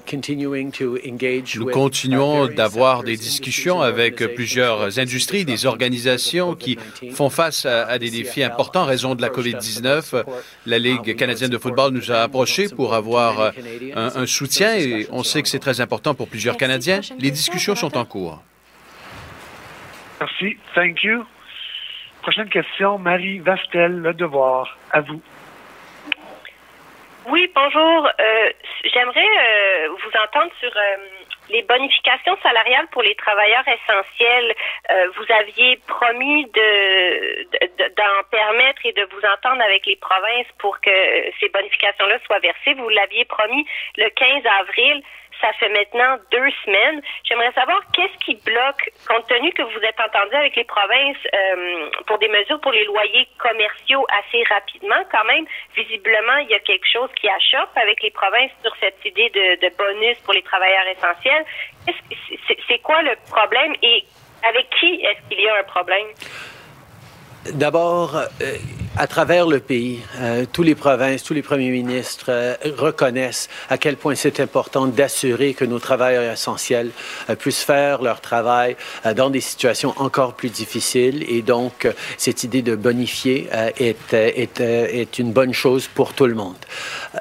continuons d'avoir des discussions avec plusieurs industries, des organisations qui font face à, à des défis importants en raison de la COVID-19. La Ligue canadienne de football nous a approchés pour avoir euh, un, un soutien et on sait que c'est très important pour plusieurs Canadiens. Les discussions sont en cours. Merci. Thank you. Prochaine question, Marie Vastel, Le Devoir. À vous. Oui, bonjour. Euh, J'aimerais euh, vous entendre sur euh, les bonifications salariales pour les travailleurs essentiels. Euh, vous aviez promis de de- d'en permettre et de vous entendre avec les provinces pour que ces bonifications-là soient versées. Vous l'aviez promis le 15 avril. Ça fait maintenant deux semaines. J'aimerais savoir qu'est-ce qui bloque, compte tenu que vous êtes entendu avec les provinces euh, pour des mesures pour les loyers commerciaux assez rapidement. Quand même, visiblement, il y a quelque chose qui achoppe avec les provinces sur cette idée de, bonus pour les travailleurs essentiels. C'est quoi le problème et avec qui est-ce qu'il y a un problème? D'abord, euh, à travers le pays, euh, tous les provinces, tous les premiers ministres euh, reconnaissent à quel point c'est important d'assurer que nos travailleurs essentiels euh, puissent faire leur travail dans des situations encore plus difficiles. Et donc, cette idée de bonifier est, est, est une bonne chose pour tout le monde.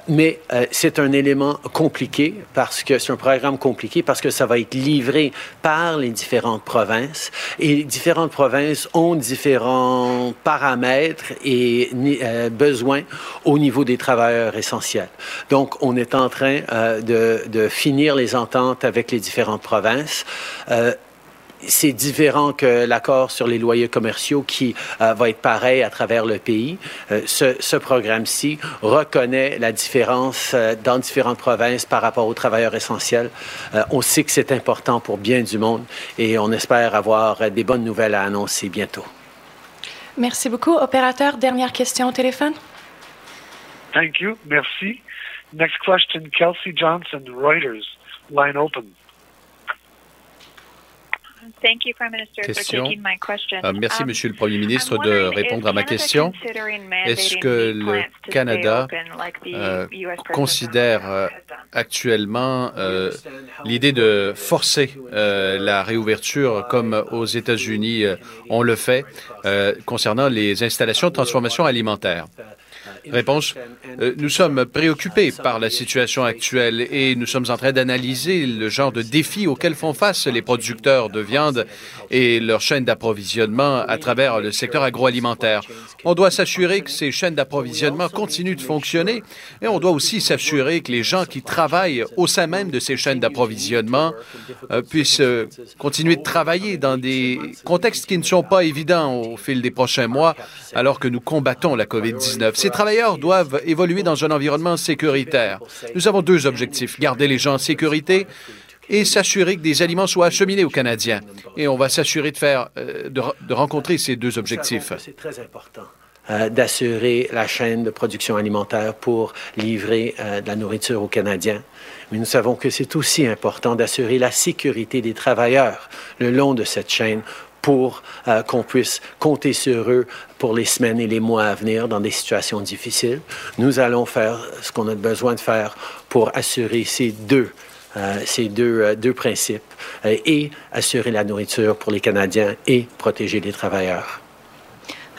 Mais c'est un élément compliqué parce que c'est un programme compliqué parce que ça va être livré par les différentes provinces et différentes provinces ont différents paramètres et ni- euh, besoins au niveau des travailleurs essentiels. Donc, on est en train euh, de, finir les ententes avec les différentes provinces. Euh, c'est différent que l'accord sur les loyers commerciaux qui va être pareil à travers le pays. Ce, programme-ci reconnaît la différence dans différentes provinces par rapport aux travailleurs essentiels. On sait que c'est important pour bien du monde et on espère avoir des bonnes nouvelles à annoncer bientôt. Merci beaucoup. Opérateur, dernière question au téléphone. Thank you. Merci. Next question, Kelsey Johnson, Reuters. Line open. Thank you, Prime Minister, for Question. taking my question. Euh, merci, Um, Monsieur le Premier ministre, I'm de répondre à ma question. considering Est-ce mandating que le Canada open like the euh, US president considère euh, actuellement euh, l'idée de forcer euh, la réouverture comme aux États-Unis euh, on le fait euh, concernant les installations de transformation alimentaire? Réponse. Euh, nous sommes préoccupés par la situation actuelle et nous sommes en train d'analyser le genre de défis auxquels font face les producteurs de viande et leur chaîne d'approvisionnement à travers le secteur agroalimentaire. On doit s'assurer que ces chaînes d'approvisionnement continuent de fonctionner et on doit aussi s'assurer que les gens qui travaillent au sein même de ces chaînes d'approvisionnement euh, puissent euh, continuer de travailler dans des contextes qui ne sont pas évidents au fil des prochains mois alors que nous combattons la COVID-19. Ces doivent évoluer dans un environnement sécuritaire. Nous avons deux objectifs, garder les gens en sécurité et s'assurer que des aliments soient acheminés aux Canadiens. Et on va s'assurer de faire, euh, de, de rencontrer ces deux objectifs. C'est très important. euh, d'assurer la chaîne de production alimentaire pour livrer euh, de la nourriture aux Canadiens. Mais nous savons que c'est aussi important d'assurer la sécurité des travailleurs le long de cette chaîne pour euh, qu'on puisse compter sur eux pour les semaines et les mois à venir dans des situations difficiles. Nous allons faire ce qu'on a besoin de faire pour assurer ces deux euh, ces deux, euh, deux principes et assurer la nourriture pour les Canadiens et protéger les travailleurs.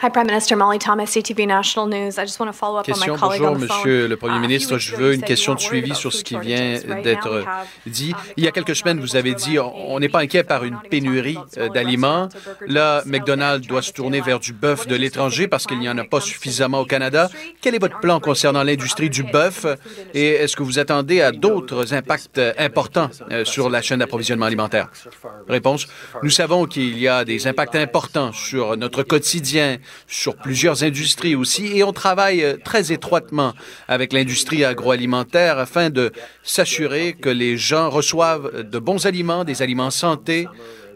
Hi, Prime Minister Molly Thomas, CTV National News. I just want to follow up on Question, my colleague bonjour, on the phone. Monsieur le Premier a few ministre. Je veux une question de suivi sur ce qui vient d'être have, dit. uh, Il y a quelques semaines, vous avez dit on n'est pas inquiet par une pénurie euh, d'aliments. Là, McDonald's doit se tourner vers du bœuf de l'étranger parce qu'il n'y en a pas suffisamment au Canada. Quel est votre plan concernant l'industrie du bœuf? et est-ce que vous attendez à d'autres impacts euh, importants euh, sur la chaîne d'approvisionnement alimentaire? Réponse. Nous savons qu'il y a des impacts importants sur notre quotidien, sur plusieurs industries aussi, et on travaille euh, très étroitement avec l'industrie agroalimentaire afin de s'assurer que les gens reçoivent de bons aliments, des aliments santé,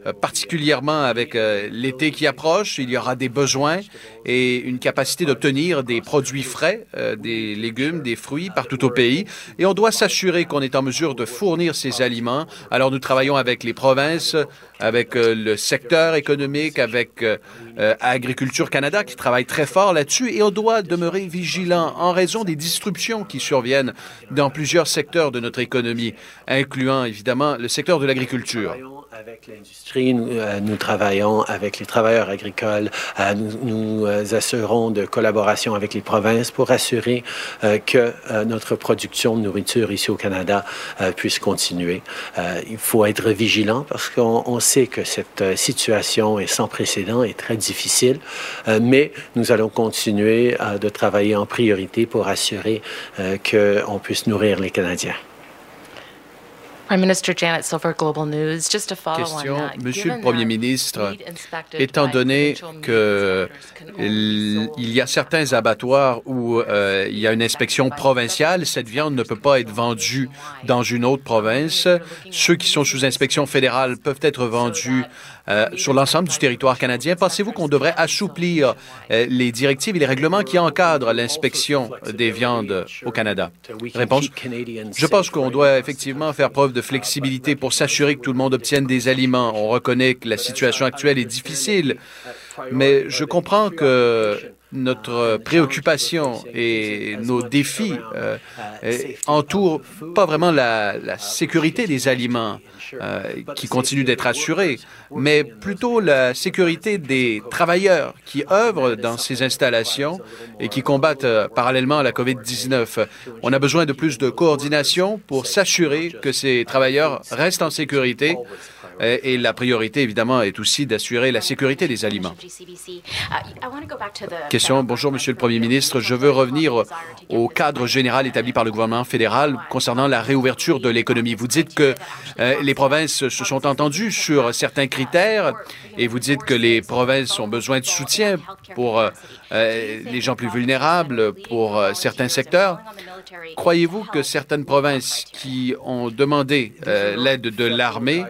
euh, particulièrement avec euh, l'été qui approche, il y aura des besoins et une capacité d'obtenir des produits frais, des légumes, des fruits partout au pays. Et on doit s'assurer qu'on est en mesure de fournir ces aliments. Alors nous travaillons avec les provinces, avec euh, le secteur économique, avec euh, euh, Agriculture Canada qui travaille très fort là-dessus et on doit demeurer vigilant en raison des disruptions qui surviennent dans plusieurs secteurs de notre économie, incluant évidemment le secteur de l'agriculture. Avec l'industrie, nous, euh, nous travaillons avec les travailleurs agricoles. Euh, nous nous euh, assurons de collaboration avec les provinces pour assurer euh, que euh, notre production de nourriture ici au Canada puisse continuer. Il faut être vigilant parce qu'on on sait que cette euh, situation est sans précédent et très difficile, euh, mais nous allons continuer euh, de travailler en priorité pour assurer qu'on puisse nourrir les Canadiens. Prime Minister Janet Silver, Global News. Just to follow Question, on that, Monsieur le Premier ministre, étant donné provincial meat que inspectors can only be il sold il y a certains abattoirs où euh, il y a une inspection provinciale, cette viande ne peut pas être vendue dans une autre province. Ceux qui sont sous inspection fédérale peuvent être vendus euh, sur l'ensemble du territoire canadien. Pensez-vous qu'on devrait assouplir euh, les directives et les règlements qui encadrent l'inspection des viandes au Canada? Réponse. Je pense qu'on doit effectivement faire preuve de flexibilité pour s'assurer que tout le monde obtienne des aliments. On reconnaît que la situation actuelle est difficile, mais je comprends que notre préoccupation et nos défis euh, entourent pas vraiment la, sécurité des aliments euh, qui continue d'être assurée, mais plutôt la sécurité des travailleurs qui œuvrent dans ces installations et qui combattent euh, parallèlement la COVID-19. On a besoin de plus de coordination pour s'assurer que ces travailleurs restent en sécurité et la priorité, évidemment, est aussi d'assurer la sécurité des aliments. Question. Bonjour, Monsieur le Premier ministre. Je veux revenir au cadre général établi par le gouvernement fédéral concernant la réouverture de l'économie. Vous dites que euh, les provinces se sont entendues sur certains critères et vous dites que les provinces ont besoin de soutien pour euh, euh, les gens plus vulnérables, pour euh, certains secteurs. Croyez-vous que certaines provinces qui ont demandé l'aide de l'armée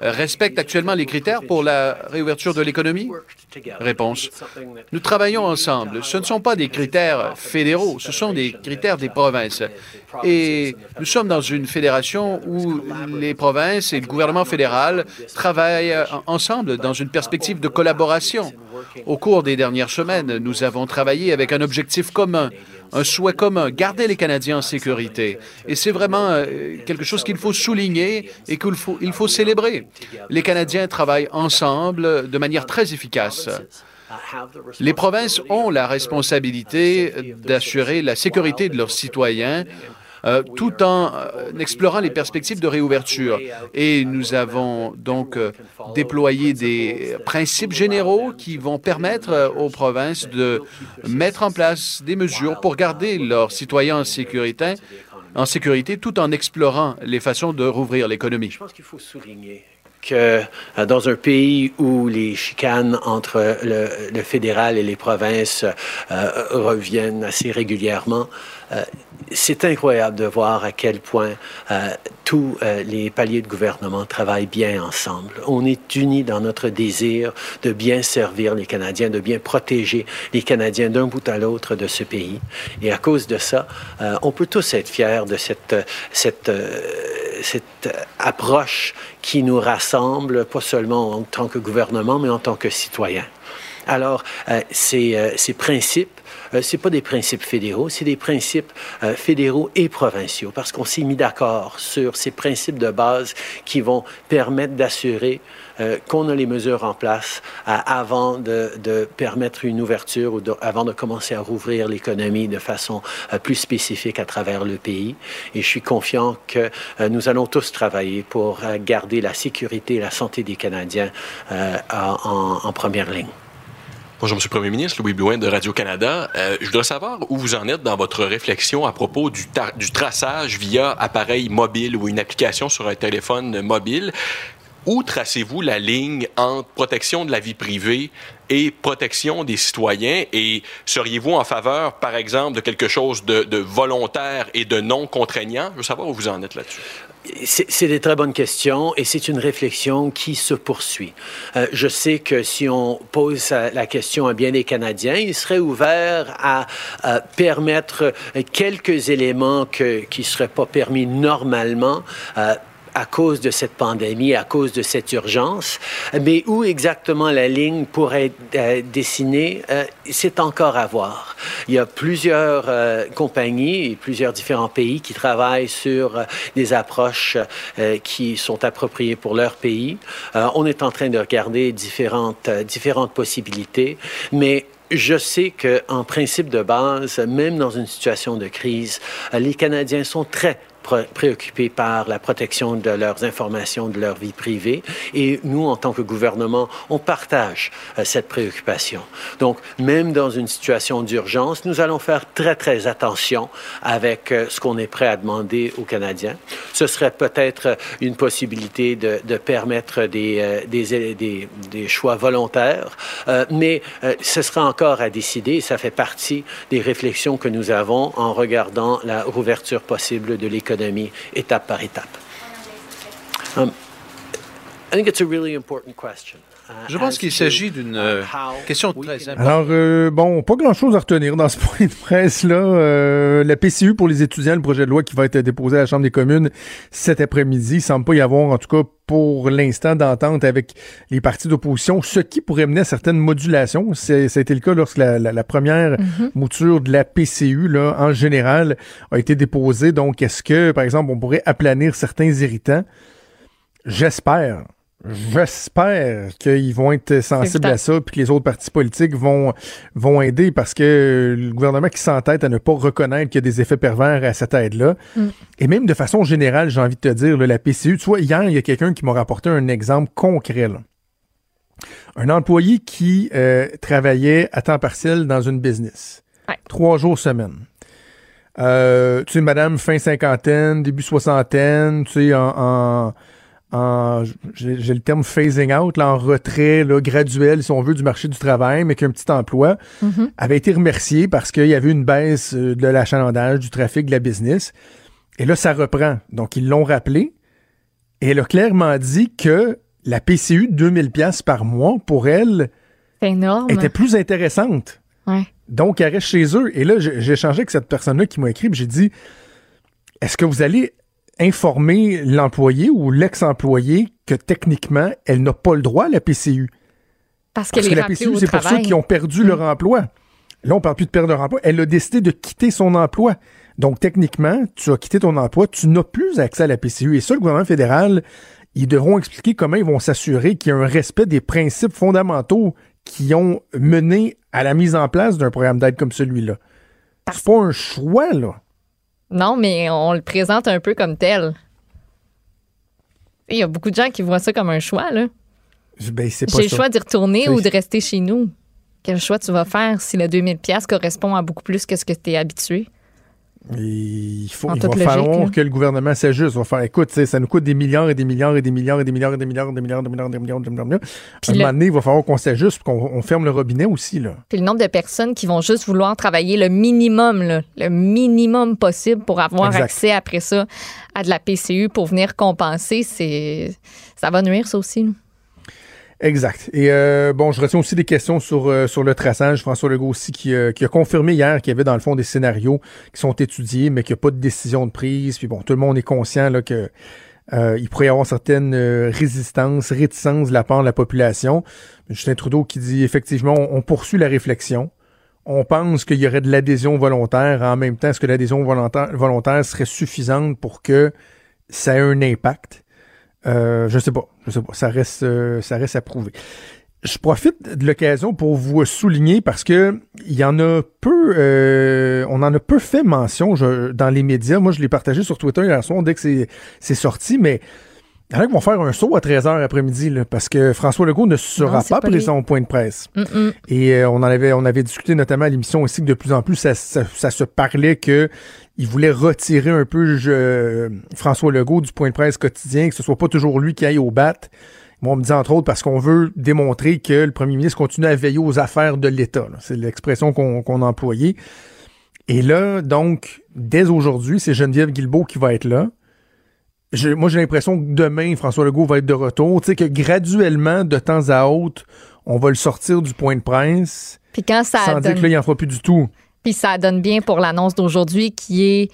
respectent actuellement les critères pour la réouverture de l'économie? Réponse. Nous travaillons ensemble. Ce ne sont pas des critères fédéraux, ce sont des critères des provinces. Et nous sommes dans une fédération où les provinces et le gouvernement fédéral travaillent ensemble dans une perspective de collaboration. Au cours des dernières semaines, nous avons travaillé avec un objectif commun, un souhait commun, garder les Canadiens en sécurité. Et c'est vraiment euh, quelque chose qu'il faut souligner et qu'il faut, faut célébrer. Les Canadiens travaillent ensemble de manière très efficace. Les provinces ont la responsabilité d'assurer la sécurité de leurs citoyens euh, tout en euh, explorant les perspectives de réouverture. Et nous avons donc euh, déployé des principes généraux qui vont permettre aux provinces de mettre en place des mesures pour garder leurs citoyens en sécurité, tout en explorant les façons de rouvrir l'économie. Je pense qu'il faut souligner que dans un pays où les chicanes entre le, fédéral et les provinces reviennent assez régulièrement, c'est incroyable de voir à quel point euh, tous euh, les paliers de gouvernement travaillent bien ensemble. On est unis dans notre désir de bien servir les Canadiens, de bien protéger les Canadiens d'un bout à l'autre de ce pays. Et à cause de ça, euh, on peut tous être fiers de cette, cette, euh, cette approche qui nous rassemble, pas seulement en tant que gouvernement, mais en tant que citoyens. Alors, euh, ces, euh, ces principes, euh, c'est pas des principes fédéraux, c'est des principes euh, fédéraux et provinciaux, parce qu'on s'est mis d'accord sur ces principes de base qui vont permettre d'assurer euh, qu'on a les mesures en place euh, avant de, permettre une ouverture ou avant de commencer à rouvrir l'économie de façon plus spécifique à travers le pays. Et je suis confiant que nous allons tous travailler pour garder la sécurité et la santé des Canadiens en, en- en première ligne. Bonjour, Monsieur le Premier ministre, Louis Blouin de Radio-Canada. Euh, je voudrais savoir où vous en êtes dans votre réflexion à propos du, du traçage via appareil mobile ou une application sur un téléphone mobile. Où tracez-vous la ligne entre protection de la vie privée et protection des citoyens? Et seriez-vous en faveur, par exemple, de quelque chose de volontaire et de non contraignant? Je veux savoir où vous en êtes là-dessus. C'est des très bonnes questions et c'est une réflexion qui se poursuit. Euh, je sais que si on pose la question à bien des Canadiens, ils seraient ouverts à permettre quelques éléments qui ne seraient pas permis normalement. euh, à cause de cette pandémie, à cause de cette urgence. Mais où exactement la ligne pourrait être euh, dessinée, euh, c'est encore à voir. Il y a plusieurs euh, compagnies et plusieurs différents pays qui travaillent sur des approches qui sont appropriées pour leur pays. On est en train de regarder différentes, différentes possibilités, mais je sais qu'en principe de base, même dans une situation de crise, les Canadiens sont très pré- préoccupés par la protection de leurs informations, de leur vie privée. Et nous, en tant que gouvernement, on partage euh, cette préoccupation. Donc, même dans une situation d'urgence, nous allons faire très, très attention avec euh, ce qu'on est prêt à demander aux Canadiens. Ce serait peut-être euh, une possibilité de, permettre des, choix volontaires, mais ce sera encore à décider. Ça fait partie des réflexions que nous avons en regardant la rouverture possible de l'économie étape par étape. Um, I think it's a really important question. Je pense qu'il s'agit d'une euh, question très importante. Alors, euh, bon, pas grand-chose à retenir dans ce point de presse-là. Euh, la PCU pour les étudiants, le projet de loi qui va être déposé à la Chambre des communes cet après-midi, il semble pas y avoir, en tout cas pour l'instant, d'entente avec les partis d'opposition, ce qui pourrait mener à certaines modulations. C'est- Ça a été le cas lorsque la, la- la première Mhm. mouture de la PCU, là, en général, a été déposée. Donc, est-ce que, par exemple, on pourrait aplanir certains irritants? J'espère. J'espère qu'ils vont être sensibles à ça puis que les autres partis politiques vont, vont aider parce que le gouvernement qui s'entête à ne pas reconnaître qu'il y a des effets pervers à cette aide-là. Mm. Et même de façon générale, j'ai envie de te dire, là, la PCU, tu vois, hier, il y a quelqu'un qui m'a rapporté un exemple concret. là. Un employé qui euh, travaillait à temps partiel dans une business. Trois jours semaine. Euh, tu sais, madame fin cinquantaine, début soixantaine, tu sais, en- j'ai j'ai le terme phasing out, là, en retrait là, graduel, si on veut, du marché du travail, mais qu'un petit emploi, Mhm. avait été remercié parce qu'il y avait une baisse euh, de l'achalandage, du trafic, de la business. Et là, ça reprend. Donc, ils l'ont rappelé. Et elle a clairement dit que la PCU de 2000 pièces par mois, pour elle, énorme. était plus intéressante. Ouais. Donc, elle reste chez eux. Et là, j'ai échangé avec cette personne-là qui m'a écrit, j'ai dit, est-ce que vous allez informer l'employé ou l'ex-employé que techniquement, elle n'a pas le droit à la PCU? Parce que la PCU, c'est pour ceux qui ont perdu leur emploi. Là, on parle plus de perdre leur emploi. Elle a décidé de quitter son emploi. Donc, techniquement, tu as quitté ton emploi, tu n'as plus accès à la PCU. Et ça, le gouvernement fédéral, ils devront expliquer comment ils vont s'assurer qu'il y a un respect des principes fondamentaux qui ont mené à la mise en place d'un programme d'aide comme celui-là. C'est pas un choix, là. Non, mais on le présente un peu comme tel. Il y a beaucoup de gens qui voient ça comme un choix, là. Ben, c'est J'ai le choix d'y retourner ou de rester chez nous. Quel choix tu vas faire si le 2000 pièces correspond à beaucoup plus que ce que tu es habitué? Il faut, il va falloir que le gouvernement s'ajuste. Va faire, écoute, ça nous coûte des milliards et des milliards et des milliards et des milliards et des milliards et des milliards, et des milliards, et des milliards, et des milliards, des milliards. À un le... moment donné, il va falloir qu'on s'ajuste, qu'on ferme le robinet aussi là. Puis le nombre de personnes qui vont juste vouloir travailler le minimum, le minimum possible pour avoir accès après ça à de la PCU pour venir compenser, c'est, ça va nuire ça aussi. Exact. Et euh, bon, je retiens aussi des questions sur, euh, sur le traçage. François Legault aussi qui, euh, qui a confirmé hier qu'il y avait dans le fond des scénarios qui sont étudiés, mais qu'il n'y a pas de décision de prise. Puis bon, tout le monde est conscient là, que euh, il pourrait y avoir certaines résistances, réticences de la part de la population. Justin Trudeau qui dit effectivement, on, poursuit la réflexion. On pense qu'il y aurait de l'adhésion volontaire. En même temps, est-ce que l'adhésion volontaire serait suffisante pour que ça ait un impact? Euh, je sais pas, je sais pas. Ça reste, euh, ça reste à prouver. Je profite de l'occasion pour vous souligner parce que il y en a peu, euh, on en a peu fait mention je- dans les médias. Moi, je l'ai partagé sur Twitter hier soir dès que c'est sorti, mais il y en a qui vont faire un saut à 13h après-midi parce que François Legault ne sera Non, pas présent au point de presse. Et euh, on en avait, on avait discuté notamment à l'émission aussi que de plus en plus, ça, ça- ça se parlait que il voulait retirer un peu je- François Legault du point de presse quotidien, que ce soit pas toujours lui qui aille au bat. Moi, on me dit entre autres parce qu'on veut démontrer que le premier ministre continue à veiller aux affaires de l'État. C'est l'expression qu'on qu'on a employée. Et là, donc, dès aujourd'hui, c'est Geneviève Guilbeault qui va être là. Je- moi, j'ai l'impression que demain, François Legault va être de retour. Tu sais, que graduellement, de temps à autre, on va le sortir du point de presse. Puis quand ça sans dire que là, il en fera plus du tout. Puis ça donne bien pour l'annonce d'aujourd'hui qui est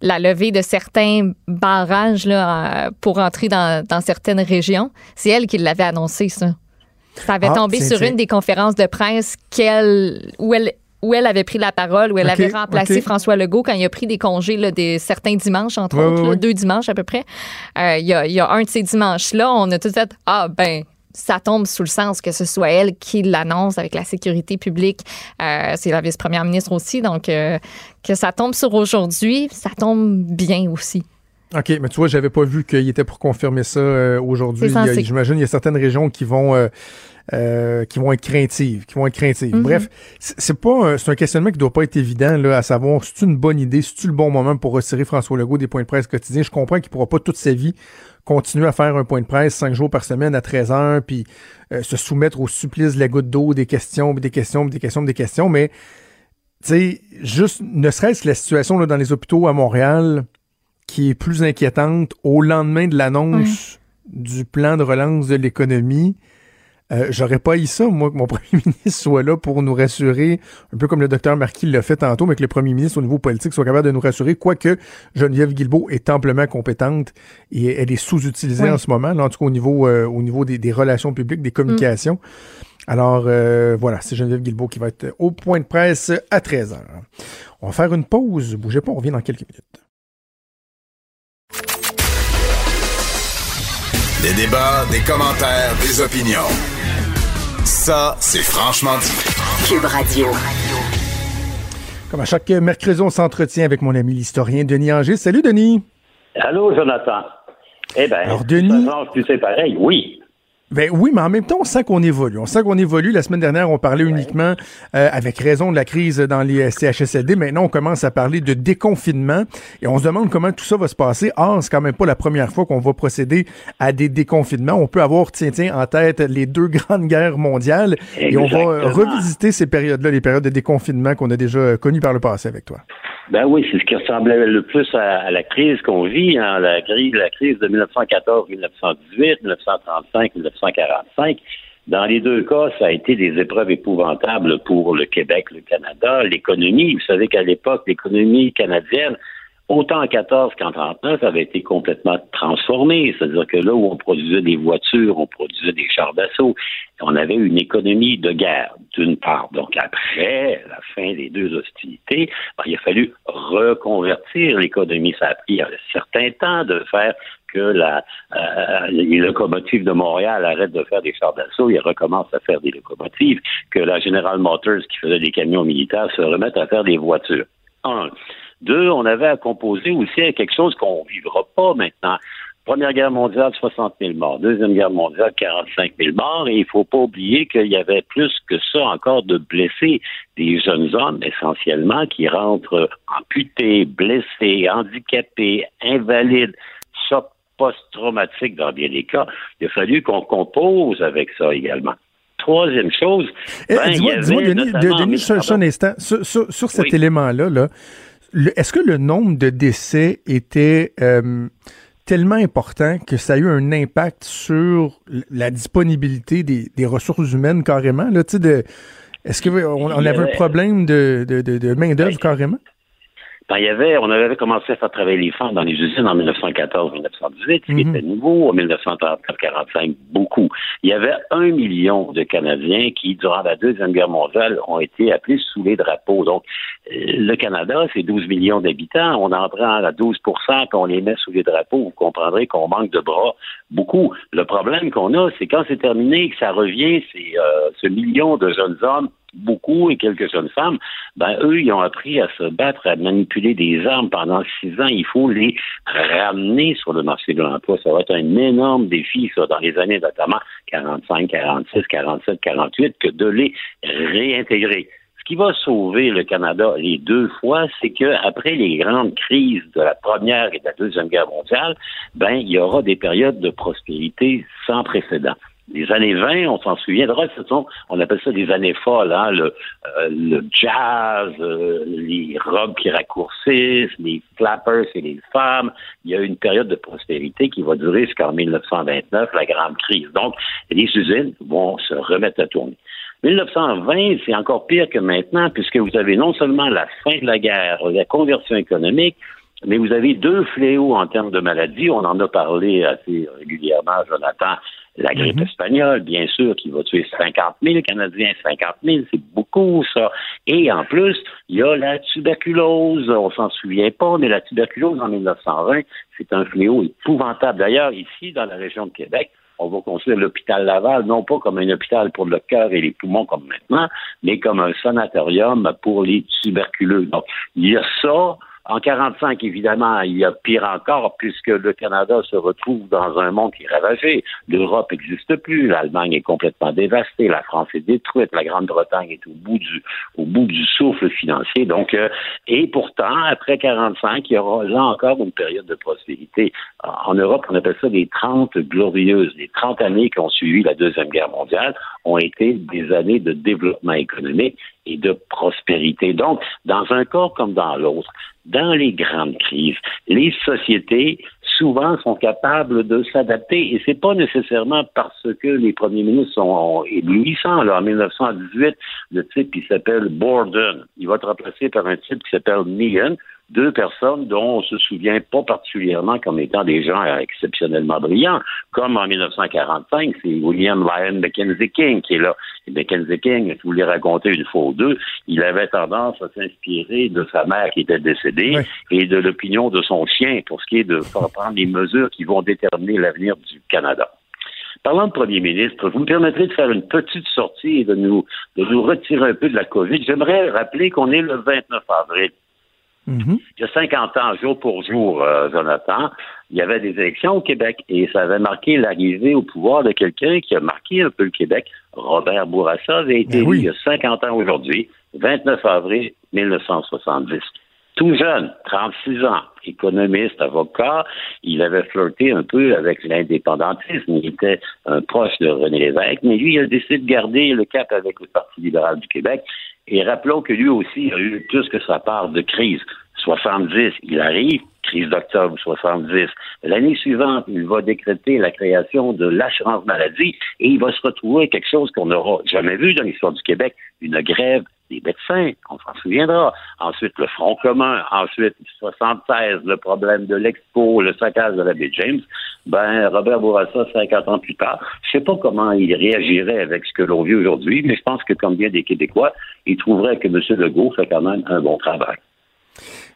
la levée de certains barrages là, euh, pour entrer dans, dans certaines régions. C'est elle qui l'avait annoncé, ça. Ça avait Ah, tombé sur une des conférences de presse qu'elle, où, elle, où elle avait pris la parole, où elle avait remplacé. François Legault quand il a pris des congés là, des certains dimanches, entre autres, là, deux dimanches à peu près. Euh, Il y, a, il y a un de ces dimanches-là, on a tout fait Ah, ben, ça tombe sous le sens que ce soit elle qui l'annonce avec la sécurité publique. Euh, c'est la vice-première ministre aussi. Donc, euh, que ça tombe sur aujourd'hui, ça tombe bien aussi. OK, mais tu vois, j'avais pas vu qu'il était pour confirmer ça euh, aujourd'hui. C'est Il y a- censé. J'imagine qu'il y a certaines régions qui vont euh, euh, qui vont être craintives, qui vont être craintives. Mhm. Bref, c'est pas un- c'est un questionnement qui doit pas être évident là, à savoir si c'est une bonne idée, si c'est le bon moment pour retirer François Legault des points de presse quotidiens? Je comprends qu'il pourra pas toute sa vie continuer à faire un point de presse cinq jours par semaine à 13 heures, puis euh, se soumettre au supplice de la goutte d'eau, des questions, des questions, des questions, des questions, mais tu sais, juste, ne serait-ce que la situation là, dans les hôpitaux à Montréal qui est plus inquiétante au lendemain de l'annonce du plan de relance de l'économie, Euh, J'aurais pas eu ça, moi, que mon (laughs) premier ministre soit là pour nous rassurer, un peu comme le docteur Marquis l'a fait tantôt, mais que le premier ministre au niveau politique soit capable de nous rassurer, quoique Geneviève Guilbeault est amplement compétente et elle est sous-utilisée Oui. en ce moment, là, en tout cas au niveau, euh, au niveau des, des relations publiques, des communications. Alors, euh, voilà, c'est Geneviève Guilbeault qui va être au point de presse à 13h. On va faire une pause. Bougez pas, on revient dans quelques minutes. Des débats, des commentaires, des opinions. Ça, c'est franchement dit. Cube Radio. Comme à chaque mercredi, on s'entretient avec mon ami l'historien Denis Anger. Salut, Denis. Allô, Jonathan. Eh bien, Alors, Denis- tu sais pareil, oui. Ben oui, mais en même temps, on sent qu'on évolue. On sent qu'on évolue. La semaine dernière, on parlait uniquement, euh, avec raison, de la crise dans les CHSLD. Maintenant, on commence à parler de déconfinement et on se demande comment tout ça va se passer. Or, c'est quand même pas la première fois qu'on va procéder à des déconfinements. On peut avoir, tiens, tiens, en tête les deux (laughs) grandes guerres mondiales et on va euh, revisiter ces périodes-là, les périodes de déconfinement qu'on a déjà euh, connues par le passé avec toi. Ben oui, c'est ce qui ressemblait le plus à, la crise qu'on vit, hein, la, crise, la crise de 1914, 1918, 1935, 1945. Dans les deux cas, ça a été des épreuves épouvantables pour le Québec, le Canada, l'économie. Vous savez qu'à l'époque, l'économie canadienne, autant en 14 qu'en 39, avait été complètement transformée. C'est-à-dire que là où on produisait des voitures, on produisait des chars d'assaut. On avait une économie de guerre, d'une part. Donc après la fin des deux hostilités, ben, il a fallu reconvertir l'économie. Ça a pris un certain temps de faire que la, euh, les locomotives de Montréal arrêtent de faire des chars d'assaut et recommencent à faire des locomotives, que la General Motors, qui faisait des camions militaires, se remette à faire des voitures. Un. Deux, on avait à composer aussi à quelque chose qu'on vivra pas maintenant. Première guerre mondiale, 60 000 morts. Deuxième guerre mondiale, 45 000 morts. Et il faut pas oublier qu'il y avait plus que ça encore de blessés. Des jeunes hommes, essentiellement, qui rentrent amputés, blessés, handicapés, invalides, choc post-traumatique dans bien des cas. Il a fallu qu'on compose avec ça également. Troisième chose, Eh, ben, dis-moi, Denis, Denis, un instant. Sur, sur- sur cet Oui. élément-là, là, est-ce que le nombre de décès était euh, tellement important que ça a eu un impact sur la disponibilité des, des ressources humaines carrément? Là, tu sais, de, est-ce qu'on on avait un problème de, de, de, de main-d'œuvre carrément? Ben, il y avait, on avait commencé à faire travailler les femmes dans les usines en 1914-1918, ce qui Mhm. était nouveau. En 1939-45, beaucoup. Il y avait un million de Canadiens qui, durant la Deuxième Guerre mondiale, ont été appelés sous les drapeaux. Donc, euh, le Canada, c'est 12 millions d'habitants. On en prend à 12 qu'on les met sous les drapeaux. Vous comprendrez qu'on manque de bras beaucoup. Le problème qu'on a, c'est quand c'est terminé, que ça revient, c'est euh, ce million de jeunes hommes beaucoup et quelques jeunes femmes, ben eux, ils ont appris à se battre, à manipuler des armes pendant six ans. Il faut les ramener sur le marché de l'emploi. Ça va être un énorme défi, ça, dans les années notamment 45, 46, 47, 48, que de les réintégrer. Ce qui va sauver le Canada les deux fois, c'est que après les grandes crises de la première et de la deuxième guerre mondiale, ben il y aura des périodes de prospérité sans précédent. Les années 20, on s'en souviendra, ce sont, on appelle ça des années folles, hein, le, euh, le jazz, euh, les robes qui raccourcissent, les flappers et les femmes. Il y a une période de prospérité qui va durer jusqu'en 1929, la grande crise. Donc, les usines vont se remettre à tourner. 1920, c'est encore pire que maintenant, puisque vous avez non seulement la fin de la guerre, la conversion économique, mais vous avez deux fléaux en termes de maladies. On en a parlé assez régulièrement, Jonathan. La grippe espagnole, bien sûr, qui va tuer 50 000 Canadiens. 50 000, c'est beaucoup, ça. Et en plus, il y a la tuberculose. On s'en souvient pas, mais la tuberculose en 1920, c'est un fléau épouvantable. D'ailleurs, ici, dans la région de Québec, on va construire l'hôpital Laval, non pas comme un hôpital pour le cœur et les poumons comme maintenant, mais comme un sanatorium pour les tuberculeux. Donc, il y a ça. En 45, évidemment, il y a pire encore, puisque le Canada se retrouve dans un monde qui est ravagé. L'Europe n'existe plus, l'Allemagne est complètement dévastée, la France est détruite, la Grande-Bretagne est au bout du, souffle financier. Donc, euh, et pourtant, après 45, il y aura là encore une période de prospérité. En Europe, on appelle ça des 30 glorieuses. Les 30 années qui ont suivi la Deuxième Guerre mondiale ont été des années de développement économique et de prospérité. Donc, dans un cas comme dans l'autre, dans les grandes crises, les sociétés souvent sont capables de s'adapter. Et c'est pas nécessairement parce que les premiers ministres sont éblouissants. Alors, en 1918, le type, il s'appelle Borden. Il va être remplacé par un type qui s'appelle Meehan deux personnes dont on se souvient pas particulièrement comme étant des gens exceptionnellement brillants, comme en 1945, c'est William Lyon Mackenzie King qui est là. Et Mackenzie King, je vous l'ai raconté une fois ou deux, il avait tendance à s'inspirer de sa mère qui était décédée et de l'opinion de son chien pour ce qui est de (laughs) prendre les mesures qui vont déterminer l'avenir du Canada. Parlant de premier ministre, vous me permettrez de faire une petite sortie et de nous, de nous retirer un peu de la COVID. J'aimerais rappeler qu'on est le 29 avril. Il y a 50 ans, jour pour jour, euh, Jonathan, il y avait des élections au Québec et ça avait marqué l'arrivée au pouvoir de quelqu'un qui a marqué un peu le Québec. Robert Bourassa avait été élu il y a 50 ans aujourd'hui, 29 avril 1970. Tout jeune, 36 ans, économiste, avocat, il avait flirté un peu avec l'indépendantisme. Il était un proche de René Lévesque, mais lui, il a décidé de garder le cap avec le Parti libéral du Québec. Et rappelons que lui aussi a eu plus que sa part de crise. 70, il arrive, crise d'octobre 70. L'année suivante, il va décréter la création de l'assurance maladie et il va se retrouver quelque chose qu'on n'aura jamais vu dans l'histoire du Québec, une grève des médecins, on s'en souviendra. Ensuite, le Front commun. Ensuite, 76, le problème de l'expo, le saccage de la baie James. Ben, Robert Bourassa, 50 ans plus tard, je sais pas comment il réagirait avec ce que l'on vit aujourd'hui, mais je pense que, comme bien des Québécois, il trouverait que M. Legault fait quand même un bon travail.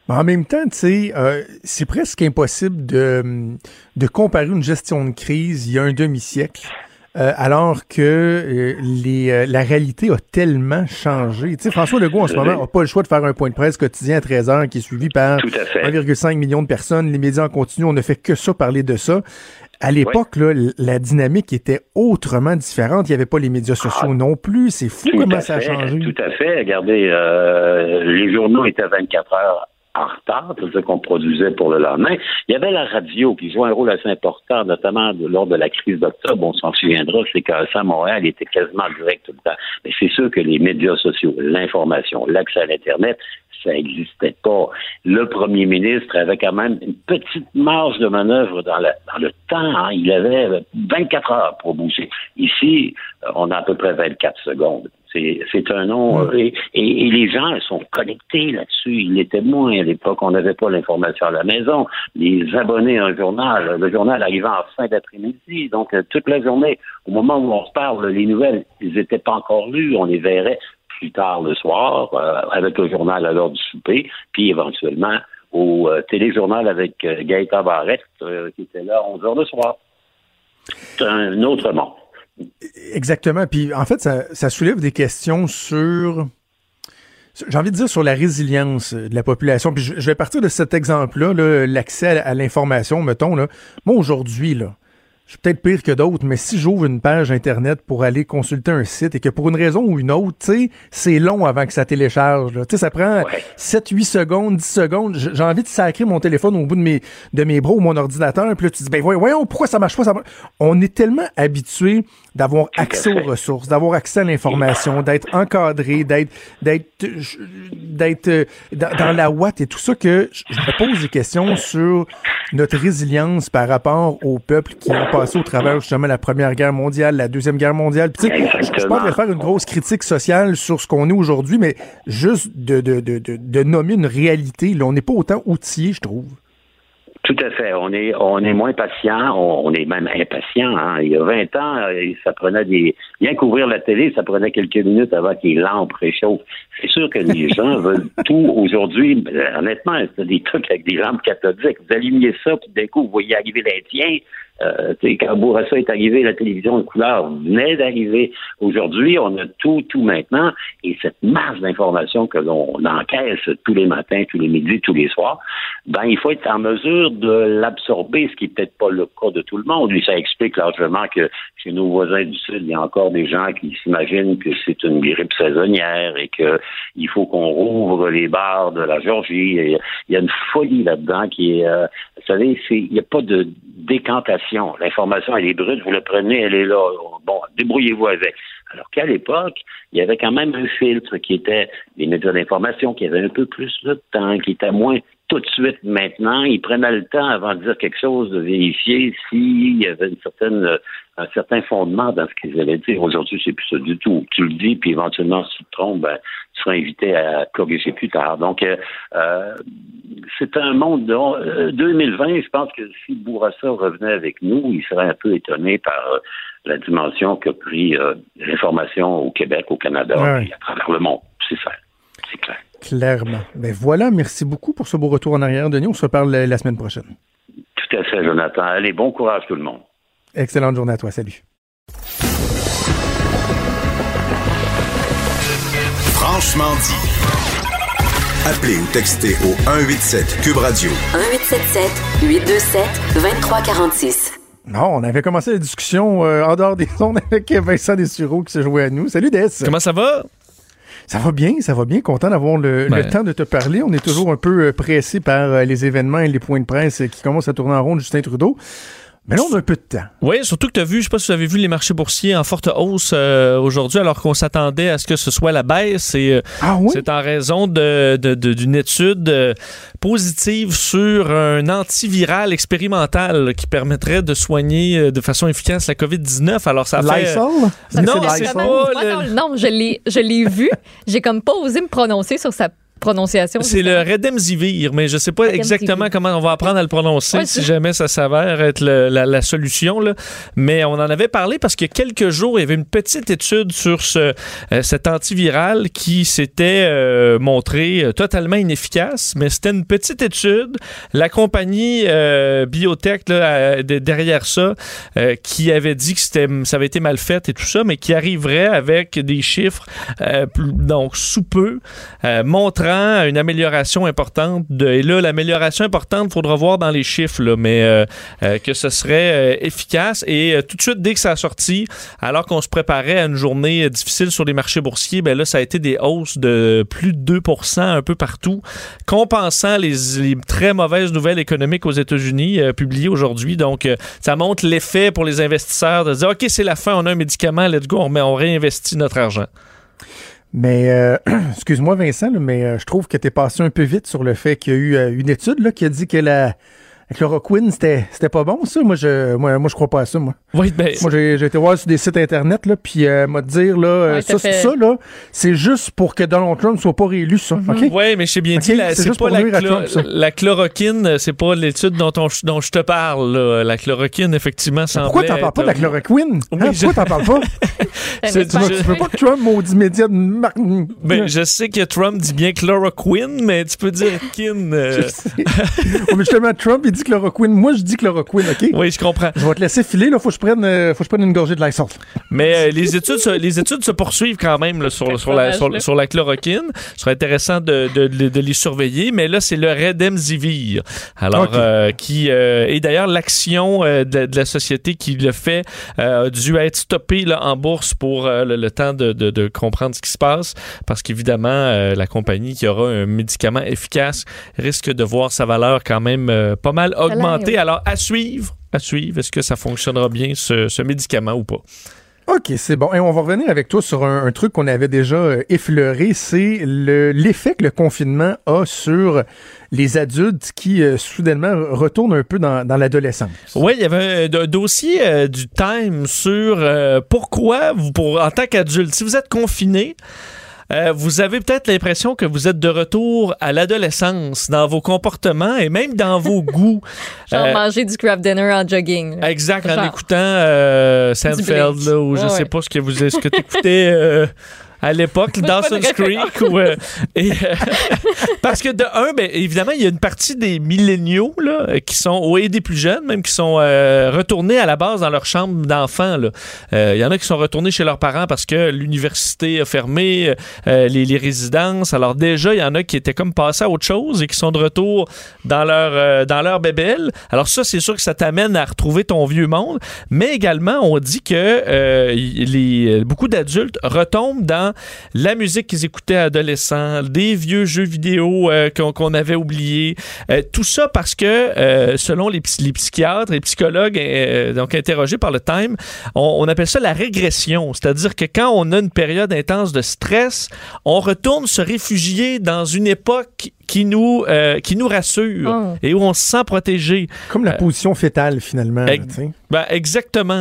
Mais en même temps, tu sais, euh, c'est presque impossible de, de comparer une gestion de crise il y a un demi-siècle. euh, alors que euh, les, euh, la réalité a tellement changé. Tu sais, François Legault, en ce moment, n'a pas le choix de faire un point de presse quotidien à 13 heures qui est suivi par 1,5 million de personnes. Les médias en continu, on ne fait que ça, parler de ça. À l'époque, là, la dynamique était autrement différente. Il n'y avait pas les médias sociaux non plus. C'est fou comment à ça a fait, changé. Tout à fait. Regardez, euh, les journaux étaient 24 heures en retard, c'est-à-dire qu'on produisait pour le lendemain. Il y avait la radio qui jouait un rôle assez important, notamment lors de la crise d'octobre. On s'en souviendra, c'est qu'à Montréal, était quasiment direct tout le temps. Mais c'est sûr que les médias sociaux, l'information, l'accès à l'Internet, ça n'existait pas. Le premier ministre avait quand même une petite marge de manœuvre dans le temps. hein. Il avait 24 heures pour bouger. Ici, euh, on a à peu près 24 secondes. C'est un nom. euh, et, et- et les gens sont connectés là-dessus. Ils l'étaient moins à l'époque. On n'avait pas l'information à la maison. Les abonnés à un journal, le journal arrivait en fin d'après-midi. Donc, euh, toute la journée, au moment où on se parle, les nouvelles, ils n'étaient pas encore lues. On les verrait plus tard le soir euh, avec le journal à l'heure du souper, puis éventuellement au euh, téléjournal avec euh, Gaëtan Barrette euh, qui était là à 11 heures le soir. C'est un autre monde. Exactement. Puis en fait, ça, soulève des questions sur. J'ai envie de dire sur la résilience de la population. Puis je, vais partir de cet exemple-là, là, l'accès à l'information, mettons. Là. Moi, aujourd'hui, là, je suis peut-être pire que d'autres, mais si j'ouvre une page Internet pour aller consulter un site et que pour une raison ou une autre, tu sais, c'est long avant que ça télécharge. là. Tu sais, ça prend 7, 8 secondes, 10 secondes. J'ai envie de sacrer mon téléphone au bout de mes, de mes bras ou mon ordinateur. Puis là, tu dis, ben voyons, voyons, pourquoi ça marche pas? Ça marche? On est tellement habitué d'avoir accès aux ressources, d'avoir accès à l'information, d'être encadré, d'être d'être d'être euh, dans, la ouate et tout ça que je je me pose des questions sur notre résilience par rapport aux peuples qui ont passé au travers justement la Première Guerre mondiale, la Deuxième Guerre mondiale. Puis, je train de faire une grosse critique sociale sur ce qu'on est aujourd'hui, mais juste de, de, de, de, de nommer une réalité. Là, on n'est pas autant outillé, je trouve. Tout à fait. On est, on est moins patient, on, on est même impatient. hein. Il y a 20 ans, euh, ça prenait des. Bien qu'ouvrir la télé, ça prenait quelques minutes avant que les lampes réchauffent. C'est sûr que les gens (laughs) veulent tout aujourd'hui. Euh, Honnêtement, c'est des trucs avec des lampes cathodiques. Vous allumez ça, puis d'un coup, vous voyez arriver l'Indien. Euh, quand Bourassa est arrivé, la télévision de couleur venait d'arriver. Aujourd'hui, on a tout, tout maintenant. Et cette masse d'informations que l'on encaisse tous les matins, tous les midis, tous les soirs, ben, il faut être en mesure de l'absorber, ce qui n'est peut-être pas le cas de tout le monde. Et ça explique largement que chez nos voisins du Sud, il y a encore des gens qui s'imaginent que c'est une grippe saisonnière et qu'il faut qu'on rouvre les bars de la Georgie. Et il y a une folie là-dedans qui est, euh, vous savez, il n'y a pas de décantation. L'information, elle est brute, vous la prenez, elle est là. Bon, débrouillez-vous avec. Alors qu'à l'époque, il y avait quand même un filtre qui était les médias d'information, qui avaient un peu plus de temps, qui était moins tout de suite maintenant. Ils prenaient le temps avant de dire quelque chose, de vérifier s'il y avait une certaine, euh, un certain fondement dans ce qu'ils allaient dire. Aujourd'hui, c'est plus ça du tout. Tu le dis, puis éventuellement, si tu te trompes, ben, tu seras invité à corriger plus tard. Donc, euh, euh, c'est un monde de euh, 2020. Je pense que si Bourassa revenait avec nous, il serait un peu étonné par euh, la dimension qu'a pris euh, l'information au Québec, au Canada, Ouais. et à travers le monde. C'est ça. C'est clair. Clairement. Ben voilà, merci beaucoup pour ce beau retour en arrière, Denis. On se reparle la la semaine prochaine. Tout à fait, Jonathan. Allez, bon courage tout le monde. Excellente journée à toi. Salut. Franchement dit. Appelez ou textez au 187 Cube Radio. 1877 827 2346. Non, on avait commencé la discussion euh, en dehors des ondes avec Vincent Dessureau qui se jouait à nous. Salut Des. Comment ça va? Ça va bien, ça va bien. Content d'avoir le, le Ben. temps de te parler. On est toujours un peu euh, pressé par euh, les événements et les points de presse qui commencent à tourner en rond de Justin Trudeau. Mais là, on a un peu de temps. Oui, surtout que tu as vu, je sais pas si vous avez vu les marchés boursiers en forte hausse euh, aujourd'hui, alors qu'on s'attendait à ce que ce soit la baisse. Et, euh, Ah C'est en raison de- de- de- d'une étude euh, positive sur un antiviral expérimental qui permettrait de soigner de façon efficace la COVID-19. Alors, ça fait... Lysol? Ça Non, fait c'est vraiment- pas... Moi, le- non, non, je l'ai, je l'ai vu. (laughs) J'ai comme pas osé me prononcer sur sa prononciation. C'est le Redemzivir, mais je sais pas exactement comment on va apprendre à le prononcer Ouais, si jamais ça s'avère être le- la, la solution. Là. Mais on en avait parlé parce qu'il y a quelques jours, il y avait une petite étude sur ce, euh, cet antiviral qui s'était euh, montré euh, totalement inefficace, mais c'était une petite étude. La compagnie euh, biotech là, de- derrière ça, qui avait dit que ça avait été mal fait et tout ça, mais qui arriverait avec des chiffres donc sous peu, euh, une amélioration importante. De, et là, l'amélioration importante, il faudra voir dans les chiffres, là, mais euh, euh, que ce serait euh, efficace. Et tout de suite, dès que ça a sorti, alors qu'on se préparait à une journée difficile sur les marchés boursiers, ben là, ça a été des hausses de plus de 2% un peu partout, compensant les, très mauvaises nouvelles économiques aux États-Unis publiées aujourd'hui. Donc, ça montre l'effet pour les investisseurs de dire, OK, c'est la fin, on a un médicament, let's go, on, on réinvestit notre argent. Mais, euh, (clears throat) excuse-moi Vincent, mais euh, je trouve que tu es passé un peu vite sur le fait qu'il y a eu euh, une étude là, qui a dit que la, la chloroquine, c'était c'était pas bon, ça. Moi, je moi, moi, je crois pas à ça, moi. Oui, ben, Moi, j'ai j'ai été voir sur des sites Internet, là, puis euh, m'a dire, là, euh, Ouais, ça, t'as fait- ça, là, c'est juste pour que Donald Trump soit pas réélu, ça, OK? Oui, mais j'ai bien Ok, dit, la- c'est c'est juste pas pour la, nuire à chlo- Trump, ça. la chloroquine, euh, c'est pas l'étude dont, on- dont je te parle. là. La chloroquine, effectivement, semblait Pourquoi t'en parles pas de la être- chloroquine? Hein? Je- Pourquoi t'en parles pas? (laughs) C'est- tu, veux, je- tu veux pas que Trump maudit média de mar- Ben, je sais que Trump dit bien chloroquine, mais tu peux dire kin. euh. (laughs) Oh, mais justement, Trump, il dit chloroquine. Moi, je dis chloroquine, OK? Oui, je comprends. Je vais te laisser filer, là. Faut que je prenne, euh, faut que je prenne une gorgée de Lysol. Mais euh, les, études se, les études se poursuivent quand même là, sur, sur, la, sur, sur la chloroquine. Ce serait intéressant de, de- de- de les surveiller. Mais là, c'est le Redemzivir. Alors, euh, qui euh, et d'ailleurs, l'action euh, de, de la société qui le fait euh, a dû être stoppée là, en bourse pour euh, le, le temps de, de- de comprendre ce qui se passe. Parce qu'évidemment, euh, la compagnie qui aura un médicament efficace risque de voir sa valeur quand même euh, pas mal augmenter. oui. Alors, à suivre. À suivre, est-ce que ça fonctionnera bien, ce, ce médicament ou pas? OK, c'est bon. Et on va revenir avec toi sur un, un truc qu'on avait déjà euh, effleuré, c'est le- l'effet que le confinement a sur les adultes qui euh, soudainement retournent un peu dans, dans l'adolescence. Oui, il y avait un, un dossier euh, du Time sur euh, pourquoi, vous, pour, en tant qu'adulte, si vous êtes confiné, euh, vous avez peut-être l'impression que vous êtes de retour à l'adolescence dans vos comportements et même dans vos (laughs) goûts. Genre Euh, manger du craft dinner en jogging. Exact, en écoutant euh, Seinfeld, bleach. là, ou je Ouais, sais ouais. pas ce que vous ce que écoutais (laughs) euh, à l'époque, Dawson's Creek. ou, euh, et, euh, (laughs) parce que de un, ben, évidemment, il y a une partie des milléniaux là, qui sont, ou et des plus jeunes même, qui sont euh, retournés à la base dans leur chambre d'enfant. Euh, Il y en a qui sont retournés chez leurs parents parce que l'université a fermé, les, les résidences. Alors déjà, il y en a qui étaient comme passés à autre chose et qui sont de retour dans leur, dans leur bébelle. Alors ça, c'est sûr que ça t'amène à retrouver ton vieux monde. Mais également, on dit que les, beaucoup d'adultes retombent dans la musique qu'ils écoutaient adolescents, des vieux jeux vidéo euh, qu'on avait oubliés. Euh, tout ça parce que, euh, selon les, les psychiatres et psychologues donc interrogés par le Time, on, on appelle ça la régression. C'est-à-dire que quand on a une période intense de stress, on retourne se réfugier dans une époque qui nous, euh, qui nous rassure Oh. et où on se sent protégé. Comme la position fétale, finalement. Ex-. Ben, exactement.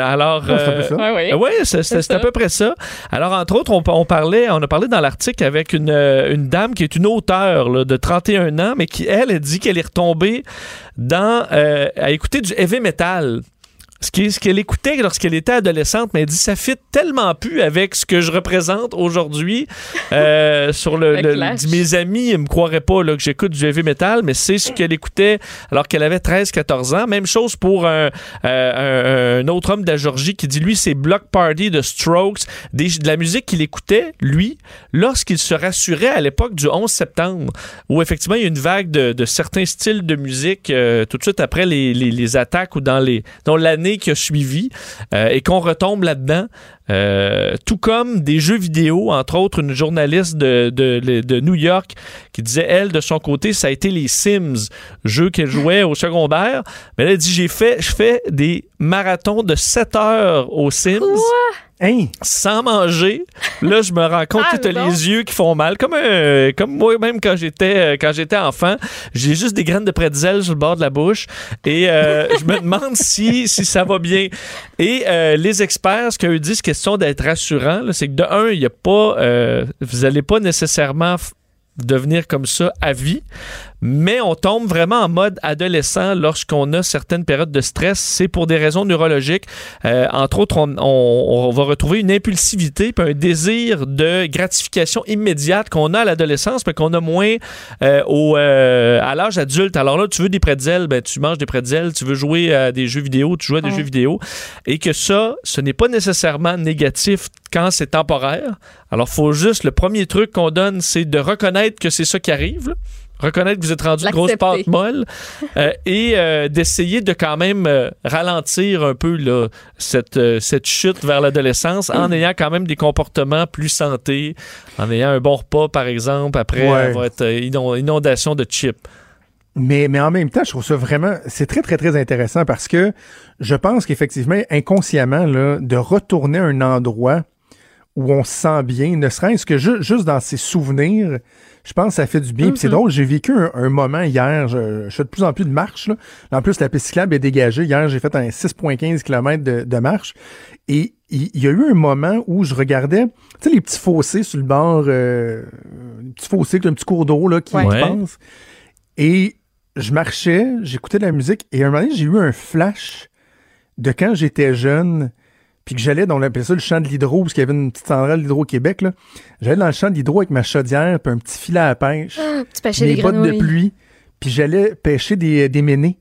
Alors, Ouais, c'est euh, Ouais, c'est- à peu près ça. Alors, entre autres, on, on parlait, on a parlé dans l'article avec une, euh, une dame qui est une auteure là, de 31 ans, mais qui, elle, a dit qu'elle est retombée dans, euh, à écouter du heavy metal. Ce qui- ce qu'elle écoutait lorsqu'elle était adolescente, mais elle dit ça fit tellement plus avec ce que je représente aujourd'hui. Euh, (laughs) sur le, Le mes amis ne me croiraient pas là, que j'écoute du heavy metal, mais c'est ce qu'elle écoutait alors qu'elle avait 13-14 ans. Même chose pour un, euh, un- un autre homme de la Georgie qui dit lui c'est Block Party de Strokes, des- de la musique qu'il écoutait lui lorsqu'il se rassurait à l'époque du 11 septembre, où effectivement il y a une vague de, de certains styles de musique euh, tout de suite après les, les- les attaques ou dans les dans l'année qui a suivi euh, et qu'on retombe là-dedans. Euh, tout comme des jeux vidéo, entre autres une journaliste de, New York qui disait, elle, de son côté, ça a été les Sims, jeux qu'elle jouait au secondaire. Mais elle a dit, j'ai fait, je fais des marathons de 7 heures aux Sims. Sans manger. Là, je me rends compte que tu Pardon? les yeux qui font mal. Comme, un- comme moi-même quand j'étais euh, quand j'étais enfant. J'ai juste des graines de pretzel sur le bord de la bouche. Et euh, je me demande si, si ça va bien. Et euh, les experts, ce qu'eux disent, question d'être rassurant, c'est que de un, il n'y a pas. euh, vous n'allez pas nécessairement devenir comme ça à vie, mais on tombe vraiment en mode adolescent lorsqu'on a certaines périodes de stress. C'est pour des raisons neurologiques. Euh, entre autres, on, on- on va retrouver une impulsivité puis un désir de gratification immédiate qu'on a à l'adolescence, mais qu'on a moins euh, au, euh, à l'âge adulte. Alors là, tu veux des pretzels, ben, tu manges des pretzels. Tu veux jouer à des jeux vidéo, tu joues à des Ouais. jeux vidéo. Et que ça, ce n'est pas nécessairement négatif quand c'est temporaire. Alors, faut juste, le premier truc qu'on donne, c'est de reconnaître que c'est ça qui arrive. là. Reconnaître que vous êtes rendu une grosse pâte molle (laughs) euh, et euh, d'essayer de quand même euh, ralentir un peu là, cette, euh, cette chute vers l'adolescence en ayant quand même des comportements plus santé, en ayant un bon repas par exemple, après Ouais. avoir été inondation de chips. Mais, mais en même temps, je trouve ça vraiment, c'est très, très, très intéressant parce que je pense qu'effectivement, inconsciemment, là, de retourner à un endroit où on se sent bien, ne serait-ce que ju- juste dans ses souvenirs, je pense que ça fait du bien. Puis c'est Mhm. drôle, j'ai vécu un, un moment hier, je, je fais de plus en plus de marche. Là. En plus, la piste cyclable est dégagée. Hier, j'ai fait un 6,15 km de, de marche. Et il y, a eu un moment où je regardais, tu sais, les petits fossés sur le bord, euh, les petits fossés, un petit cours d'eau là, qui, Ouais. passe. Et je marchais, j'écoutais de la musique, et à un moment donné, j'ai eu un flash de quand j'étais jeune, puis que j'allais dans, on appelait ça le champ de l'hydro, parce qu'il y avait une petite centrale d'Hydro-Québec, là. J'allais dans le champ de l'hydro avec ma chaudière, puis un petit filet à pêche, Tu pêchais mes des bottes de pluie, puis j'allais pêcher des, des ménés,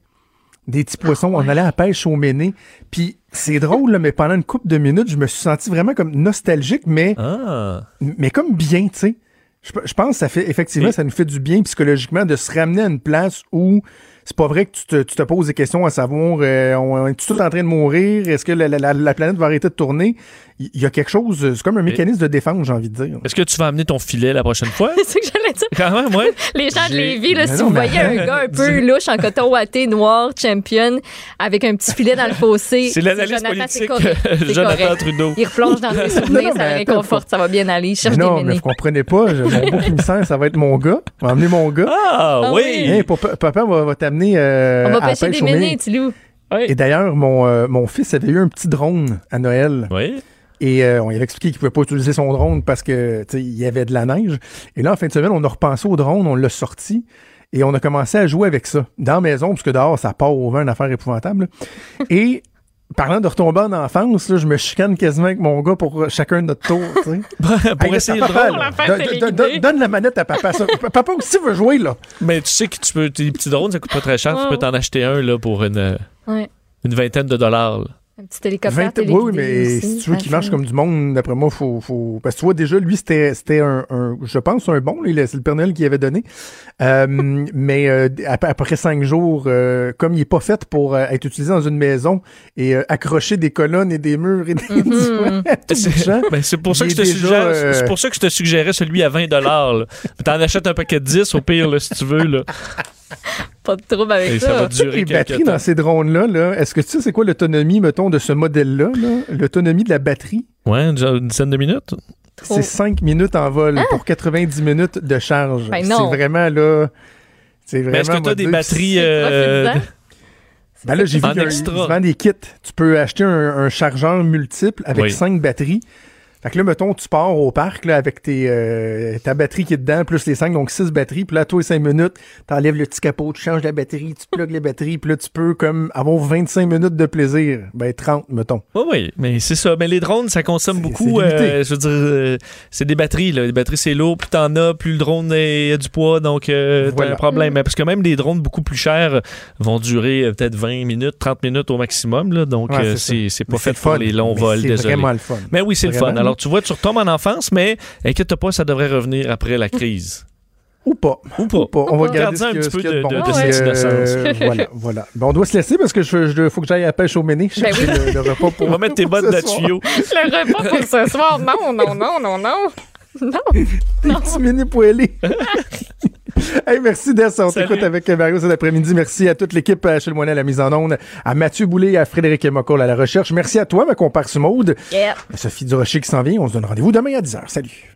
des petits poissons. On allait à la pêche aux ménés. Puis c'est drôle, là, mais pendant une couple de minutes, je me suis senti vraiment comme nostalgique, mais, Ah. mais comme bien, tu sais. Je, je pense que ça fait effectivement, ça nous fait du bien psychologiquement de se ramener à une place où c'est pas vrai que tu te, tu te poses des questions à savoir euh, on est tout en train de mourir, est-ce que la, la- la- la planète va arrêter de tourner? Il y, a quelque chose, c'est comme un mécanisme de défense, j'ai envie de dire. Est-ce que tu vas amener ton filet la prochaine fois? (laughs) C'est ce que j'allais dire. Quand même, ouais. (laughs) Les gens de Lévis, là, si non, vous mais- voyez un gars un peu (laughs) louche en coton ouaté, noir, champion, avec un petit filet dans le fossé. C'est l'analyse politique, correct. Jonathan correct. Trudeau. Il replonge dans ses souvenirs, non, ça le réconforte, ça va bien aller. Cherche non, des mais vous comprenez pas, mon beau ça va être mon gars. On va emmener mon gars. Ah, Ah oui! oui. Hey, papa, papa va, va t'amener euh, On va à pêcher pêche des ménés, ménés. Tilou. Et d'ailleurs, mon, euh, mon fils avait eu un petit drone à Noël. Oui. Et euh, on lui avait expliqué qu'il pouvait pas utiliser son drone parce que il y avait de la neige. Et là, en fin de semaine, on a repensé au drone, on l'a sorti et on a commencé à jouer avec ça dans la maison, parce que dehors, ça part au vent, une affaire épouvantable. (laughs) et parlant de retomber en enfance, là, je me chicane quasiment avec mon gars pour chacun de notre tour. (laughs) Pour Hey, essayer là, papa, don- don- don- donne la manette à papa. ça. Papa aussi veut jouer, là. Mais tu sais que tu peux, tes petits drones, ça coûte pas très cher. Tu Ouais. peux t'en acheter un là, pour une, euh, Ouais. une vingtaine de dollars. là. Un petit hélicoptère 20 oui, oui, mais si tu veux qu'il marche comme du monde, d'après moi, faut, faut. Parce que tu vois, déjà, lui, c'était, c'était un, un- je pense, un bon, c'est le Père Noël qui avait donné. Euh, mais euh, après, après cinq jours, euh, comme il est pas fait pour euh, être utilisé dans une maison et euh, accrocher des colonnes et des murs et des Mhm. champ, Ben, c'est pour ça que je est te déjà, suggère, euh, c'est pour ça que je te suggérais celui à 20 dollars. T'en achètes un paquet de 10 au pire là, si tu veux là. (laughs) Pas de trouble avec Et ça ça. va durer les batteries temps. dans ces drones-là, là, est-ce que tu sais c'est quoi l'autonomie, mettons, de ce modèle-là? là? L'autonomie de la batterie? Ouais, une, une dizaine de minutes. Trop. C'est 5 minutes en vol pour 90 minutes de charge. Ben c'est vraiment là. C'est vraiment. Mais est-ce que tu as des batteries. Euh. Ben là, j'ai vu En qu'il y a un- extra. ils vendent des kits. Tu peux acheter un, un chargeur multiple avec Oui. 5 batteries. Fait que là, mettons, tu pars au parc là, avec tes, euh, ta batterie qui est dedans, plus les 5, donc 6 batteries. Puis là, toi, 5 minutes, t'enlèves le petit capot, tu changes la batterie, tu plugues les batteries. Puis là, tu peux comme avoir 25 minutes de plaisir. Ben, 30, mettons. Oui, oui, mais c'est ça. Mais les drones, ça consomme beaucoup. euh, je veux dire, euh, c'est des batteries. Là. Les batteries, c'est lourd. Plus t'en as, plus le drone a du poids. Donc, euh, t'as Voilà. un problème. Mais Parce que même des drones beaucoup plus chers vont durer peut-être 20 minutes, 30 minutes au maximum. Là. Donc, Ouais, c'est pas Mais fait pour fun. les longs Mais vols. c'est désolé. vraiment le fun. Mais oui, c'est le fun. Alors, tu vois, tu retombes en enfance, mais inquiète pas, ça devrait revenir après la crise. (laughs) Ou pas. Ou pas. Pas. On va Garde garder un petit ce peu de, bon. de, de Puis, cette euh, (laughs) voilà, voilà. Ben, on doit se laisser parce que je, je- faut que j'aille à la pêche au Méné. Ben le, le repas pour On va mettre tes bottes (laughs) ce de soir. tuyau. Le repas pour ce soir. Non, non, non, non, non. Non. Poêlés. (laughs) Hey, merci Dess. On t'écoute avec Mario cet après-midi. Merci à toute l'équipe à Achille Moinet à la mise en onde, à Mathieu Boulay et à Frédéric Mocoll à la recherche. Merci à toi, ma comparse Maude. Yeah. Sophie Durocher qui s'en vient. On se donne rendez-vous demain à 10h. Salut.